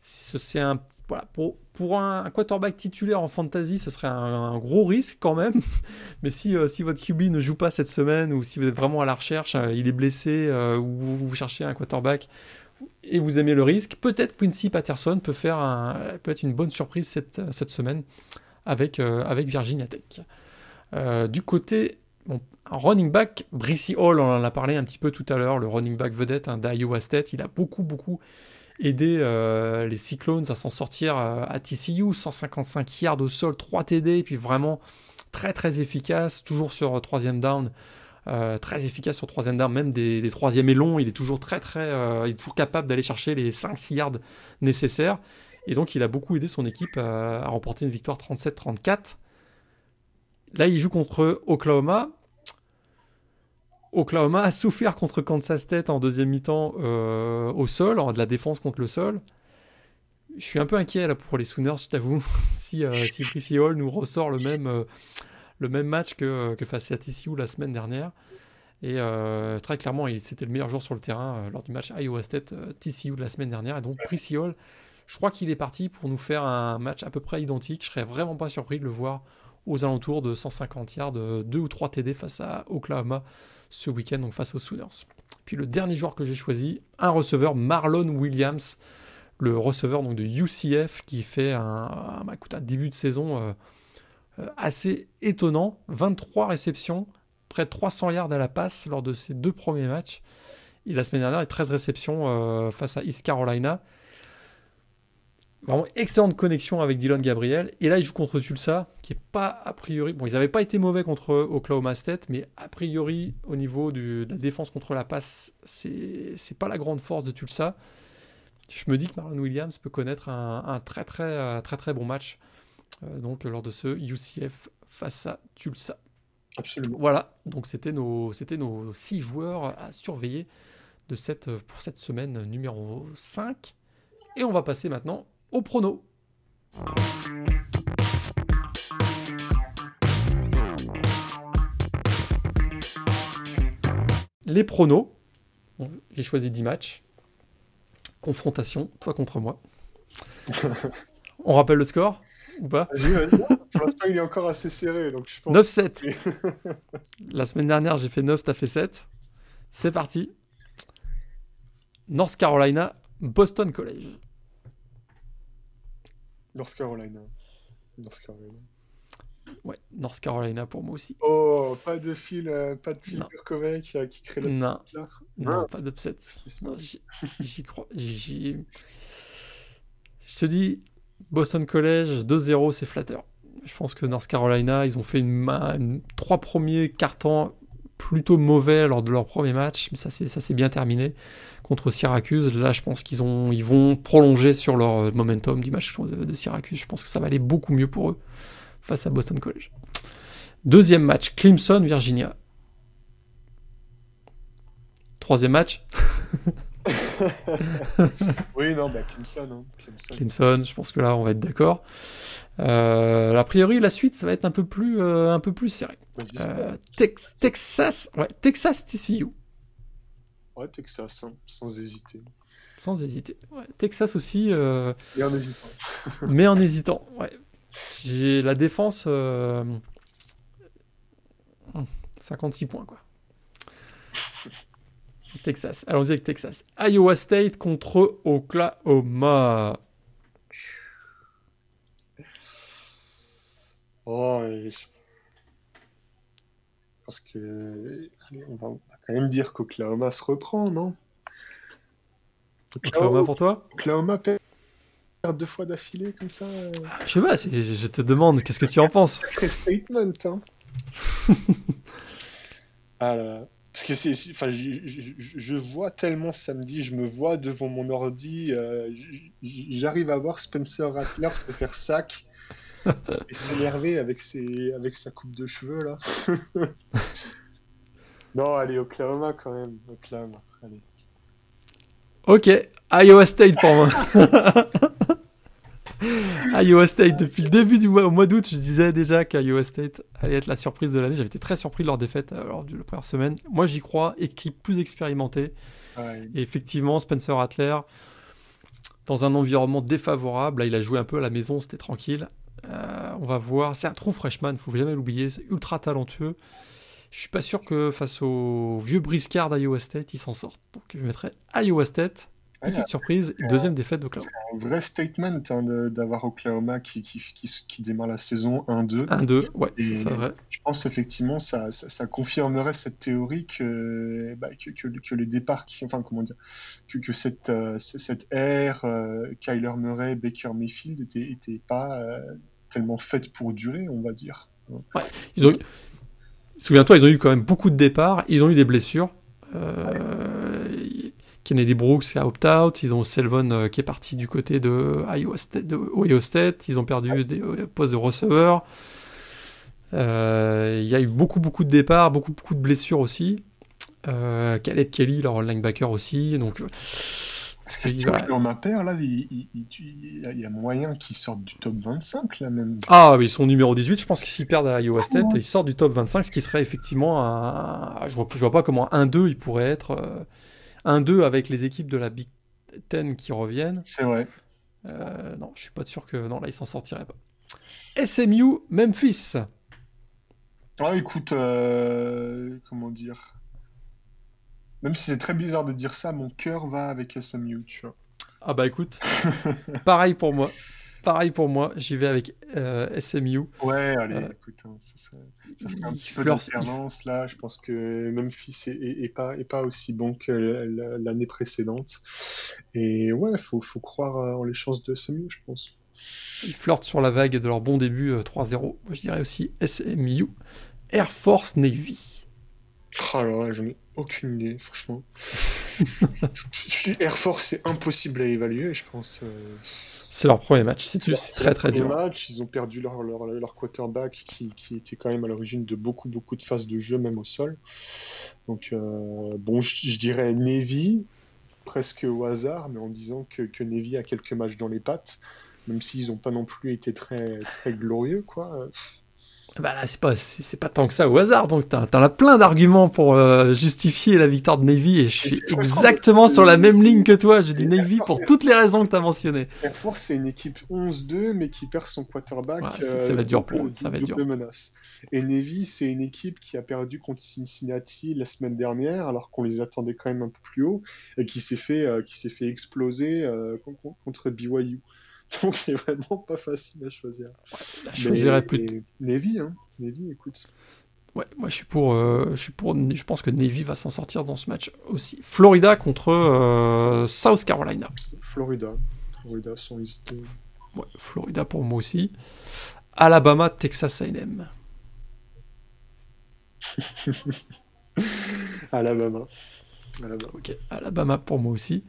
C'est un voilà, pour, un, quarterback titulaire en fantasy, ce serait un, gros risque quand même. [laughs] Mais si votre QB ne joue pas cette semaine ou si vous êtes vraiment à la recherche, il est blessé ou vous, cherchez un quarterback et vous aimez le risque, peut-être Quincy Patterson peut faire être une bonne surprise cette, semaine avec, avec Virginia Tech. du côté un running back, Brissy Hall, on en a parlé un petit peu tout à l'heure, le running back vedette hein, d'Iowa State, il a beaucoup, beaucoup aidé euh, les Cyclones à s'en sortir euh, à TCU, 155 yards au sol, 3 TD, puis vraiment très, très efficace, toujours sur troisième down. Euh, très efficace sur troisième down, même des, troisièmes et longs, il est toujours très très, toujours capable d'aller chercher les 5-6 yards nécessaires. Et donc il a beaucoup aidé son équipe à remporter une victoire 37-34. Là, il joue contre Oklahoma. Oklahoma a souffert contre Kansas State en deuxième mi-temps euh, au sol, en de la défense contre le sol. Je suis un peu inquiet là pour les Sooners, je t'avoue, [laughs] si, euh, si Hall nous ressort le même, euh, le même match que, que face à TCU la semaine dernière. Et euh, très clairement, c'était le meilleur joueur sur le terrain lors du match Iowa State TCU de la semaine dernière. Et donc, Prissy Hall, je crois qu'il est parti pour nous faire un match à peu près identique. Je serais vraiment pas surpris de le voir aux alentours de 150 yards, 2 ou 3 TD face à Oklahoma ce week-end, donc face aux Sooners. Puis le dernier joueur que j'ai choisi, un receveur, Marlon Williams, le receveur donc, de UCF qui fait un, bah, un début de saison euh, euh, assez étonnant. 23 réceptions, près de 300 yards à la passe lors de ses deux premiers matchs. Et la semaine dernière, 13 réceptions euh, face à East Carolina. Vraiment excellente connexion avec Dylan Gabriel. Et là, il joue contre Tulsa, qui est pas a priori. Bon, ils n'avaient pas été mauvais contre Oklahoma State, mais a priori, au niveau de la défense contre la passe, c'est pas la grande force de Tulsa. Je me dis que Marlon Williams peut connaître un, très, très, très, très bon match euh, donc lors de ce UCF face à Tulsa.
Absolument.
Voilà, donc c'était nos, c'était nos six joueurs à surveiller de cette, pour cette semaine numéro 5. Et on va passer maintenant au prono. Les pronos. J'ai choisi 10 matchs. Confrontation, toi contre moi. [laughs] On rappelle le score? Ou pas?
Pour l'instant, il est encore assez serré.
9-7. [laughs] La semaine dernière, j'ai fait 9, t'as fait 7. C'est parti. North Carolina, Boston College.
North Carolina. North Carolina.
Ouais, North Carolina pour moi aussi.
Oh, pas de fil, euh, pas de fil Kurkovec euh, qui crée le
Non, non pas d'upset. J'y crois. Je te dis, Boston College, 2-0, c'est flatteur. Je pense que North Carolina, ils ont fait trois premiers cartons plutôt mauvais lors de leur premier match, mais ça s'est bien terminé contre Syracuse. Là, je pense qu'ils ils vont prolonger sur leur momentum du match de, Syracuse. Je pense que ça va aller beaucoup mieux pour eux face à Boston College. Deuxième match, Clemson, Virginia. Troisième match. [laughs] [laughs]
oui, non, bah Clemson, hein.
Clemson. je pense que là, on va être d'accord. Euh, a priori, la suite, ça va être un peu plus, euh, un peu plus serré. Euh, Texas, ouais, Texas TCU.
Ouais, Texas, hein, sans hésiter.
Sans hésiter. Texas aussi.
Mais en hésitant. [laughs]
mais en hésitant, ouais. J'ai la défense. 56 hmm, points, quoi. [laughs] Texas. Allons-y avec Texas. Iowa State contre Oklahoma.
Oh, je pense que. on va quand même dire qu'Oklahoma se reprend, non?
Oklahoma pour toi?
Oklahoma perd deux fois d'affilée comme ça euh.
ah, Je sais pas, je te demande, qu'est-ce que tu en [laughs] penses?
Sacré statement, hein [laughs] ah Parce que c'est, enfin, je, vois tellement samedi, je me vois devant mon ordi, euh, j'arrive à voir Spencer Rattler se faire sac [laughs] et s'énerver avec, ses, avec sa coupe de cheveux là. [laughs] non, allez, Oklahoma quand même. Oklahoma, allez.
Ok, Iowa State pour moi. [laughs] [laughs] Iowa State, depuis le début du mois, au mois d'août, je disais déjà qu'Iowa State allait être la surprise de l'année. J'avais été très surpris de leur défaite euh, lors de la première semaine. Moi, j'y crois, équipe plus expérimentée. Et effectivement, Spencer Rattler, dans un environnement défavorable, là, il a joué un peu à la maison, c'était tranquille. Euh, on va voir. C'est un trou freshman, faut jamais l'oublier. C'est ultra talentueux. Je suis pas sûr que face au vieux briscard d'Iowa State, il s'en sorte. Donc je mettrais Iowa State. Petite surprise, deuxième défaite d'Oklahoma.
C'est un vrai statement hein, d'avoir Oklahoma qui, qui, qui, démarre la saison 1-2.
1-2, ouais, c'est ça vrai.
Je pense effectivement ça, ça, confirmerait cette théorie que, bah, que, que, les départs, qui, enfin comment dire, que, que cette, euh, cette ère, euh, Kyler Murray, Baker Mayfield, était, était pas euh, tellement faite pour durer, on va dire.
Ouais, ils ont Souviens-toi, ils ont eu quand même beaucoup de départs, ils ont eu des blessures. Kennedy Brooks qui a opt-out, ils ont Selvon euh, qui est parti du côté de Iowa State, de Ohio State, ils ont perdu des euh, postes de receveur. Euh, il y a eu beaucoup beaucoup de départs, beaucoup beaucoup de blessures aussi. Caleb Kelly, leur linebacker aussi, donc
parce que si on ma paire, là, il, y a moyen qu'ils sortent du top 25, là, même.
Ah, oui, ils sont numéro 18. Je pense que s'ils perdent à Iowa State, ils sortent du top 25, ce qui serait effectivement un. Je vois, vois pas comment 1-2 il pourrait être. 1-2 euh, avec les équipes de la Big Ten qui reviennent.
C'est vrai.
Euh, non, je suis pas sûr que. Non, là, ils s'en sortiraient pas. SMU, Memphis.
Ah, écoute, euh, comment dire? Même si c'est très bizarre de dire ça, mon cœur va avec SMU, tu vois.
Ah bah écoute, [laughs] pareil pour moi. Pareil pour moi, j'y vais avec euh, SMU.
Ouais, allez, écoute, hein, ça, ça, ça, fait un petit peu d'alternance là. Je pense que Memphis est, est, est, pas, est pas aussi bon que l'année précédente. Et ouais, il faut, faut croire en les chances de SMU, je pense.
Ils flirtent sur la vague de leur bon début 3-0. Moi, je dirais aussi SMU, Air Force Navy.
Oh là, j'en ai aucune idée, franchement. [laughs] Air Force, c'est impossible à évaluer, je pense. Euh.
C'est leur premier match, c'est très très dur.
Match, ils ont perdu leur, leur, leur quarterback qui, qui, était quand même à l'origine de beaucoup beaucoup de phases de jeu, même au sol. Donc, euh, bon, je, je, dirais Navy, presque au hasard, mais en disant que, que Navy a quelques matchs dans les pattes même s'ils n'ont pas non plus été très, très glorieux, quoi.
Bah là, c'est pas, c'est, pas tant que ça au hasard, donc t'en as plein d'arguments pour euh, justifier la victoire de Navy, et je suis exactement sur la même ligne que toi, je dis Navy pour toutes les raisons que tu as mentionnées.
Air Force, c'est une équipe 11-2, mais qui perd son quarterback.
ça, va être dur pour ça va être dur.
menace. Et Navy, c'est une équipe qui a perdu contre Cincinnati la semaine dernière, alors qu'on les attendait quand même un peu plus haut, et qui s'est fait, euh, qui s'est fait exploser euh, contre BYU. [laughs] Donc c'est vraiment pas facile à choisir.
je choisirais plus.
Navy, hein. Navy, écoute.
Ouais, moi je suis pour, euh, je suis pour, je pense que Navy va s'en sortir dans ce match aussi. Florida contre euh, South Carolina.
Florida, Florida sans hésiter.
Ouais, Florida pour moi aussi. Alabama, Texas A&M. [laughs]
Alabama.
Alabama. Ok, Alabama pour moi aussi.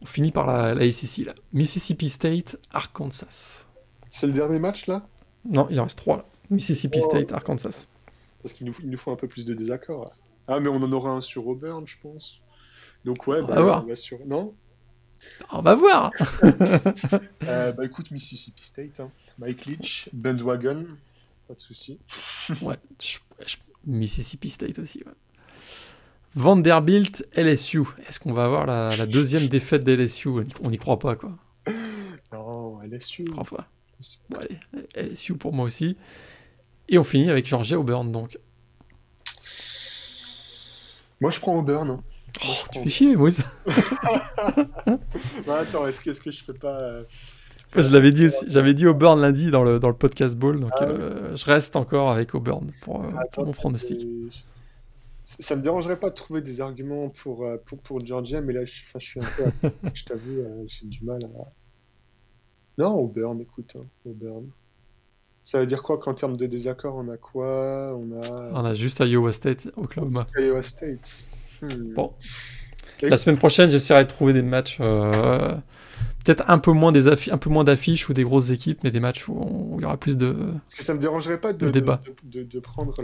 On finit par la, la SEC, là. Mississippi State, Arkansas.
C'est le dernier match, là?
Non, il en reste trois, là. Mississippi oh. State, Arkansas.
Parce qu'il nous, il nous faut un peu plus de désaccords. Ah, mais on en aura un sur Auburn, je pense. Donc, ouais,
on bah, va voir.
On va sur... Non?
On va voir [laughs] [laughs]
euh, Bah, écoute, Mississippi State. Hein. Mike Leach, Bandwagon, pas de souci.
ouais, je, je... Mississippi State aussi, ouais. Vanderbilt, LSU. Est-ce qu'on va avoir la, la deuxième défaite d'LSU On n'y croit pas, quoi.
Non, LSU.
Je crois pas. Bon, allez, LSU pour moi aussi. Et on finit avec Georgia Auburn, donc.
Moi, je prends Auburn. Hein.
Oh, tu fais chier, Moïse. [laughs]
bah, attends, est-ce que, est que je fais pas. Euh...
Je l'avais dit aussi, j'avais dit Auburn lundi dans le, dans le podcast Ball, donc ah, euh, je reste encore avec Auburn pour, euh, pour mon pronostic
ça me dérangerait pas de trouver des arguments pour, euh, pour, pour Georgia, mais là, je, je suis un peu. [laughs] je t'avoue, euh, j'ai du mal à. Non, Auburn, écoute, hein, Auburn. Ça veut dire quoi qu'en termes de désaccord, on a quoi? On a.
On a juste Iowa State, Oklahoma.
Iowa State. Hmm.
Bon. La semaine prochaine, j'essaierai de trouver des matchs. Euh peut-être un peu moins des un peu moins d'affiches ou des grosses équipes, mais des matchs où, il y aura plus de.
Parce que ça me dérangerait pas de, débat. de, de, prendre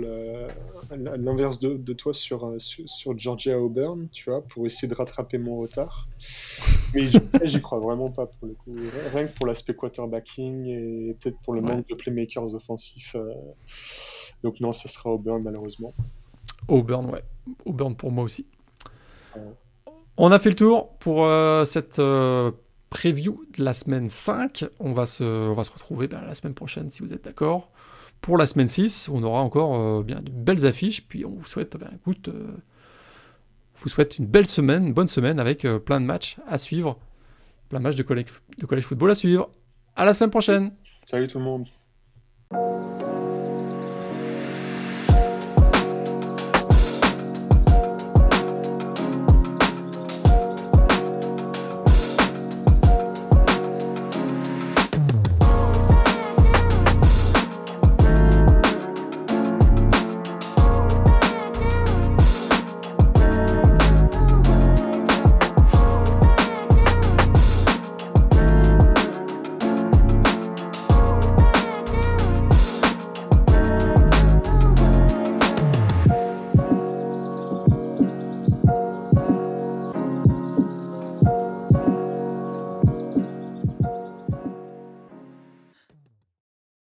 l'inverse de, toi sur, euh, sur, sur, Georgia Auburn, tu vois, pour essayer de rattraper mon retard. Mais j'y [laughs] crois vraiment pas pour le coup. Rien que pour l'aspect quarterbacking et peut-être pour le ouais. manque de playmakers offensifs. Euh... Donc non, ça sera Auburn malheureusement.
Auburn, ouais. Auburn pour moi aussi. Ouais. On a fait le tour pour euh, cette euh, preview de la semaine 5. On va se, on va se retrouver ben, la semaine prochaine si vous êtes d'accord. Pour la semaine 6, on aura encore euh, bien de belles affiches. Puis on vous souhaite, ben, écoute, euh, vous souhaite une belle semaine, une bonne semaine avec euh, plein de matchs à suivre. Plein de matchs de collège, de collège football à suivre. À la semaine prochaine.
Salut tout le monde.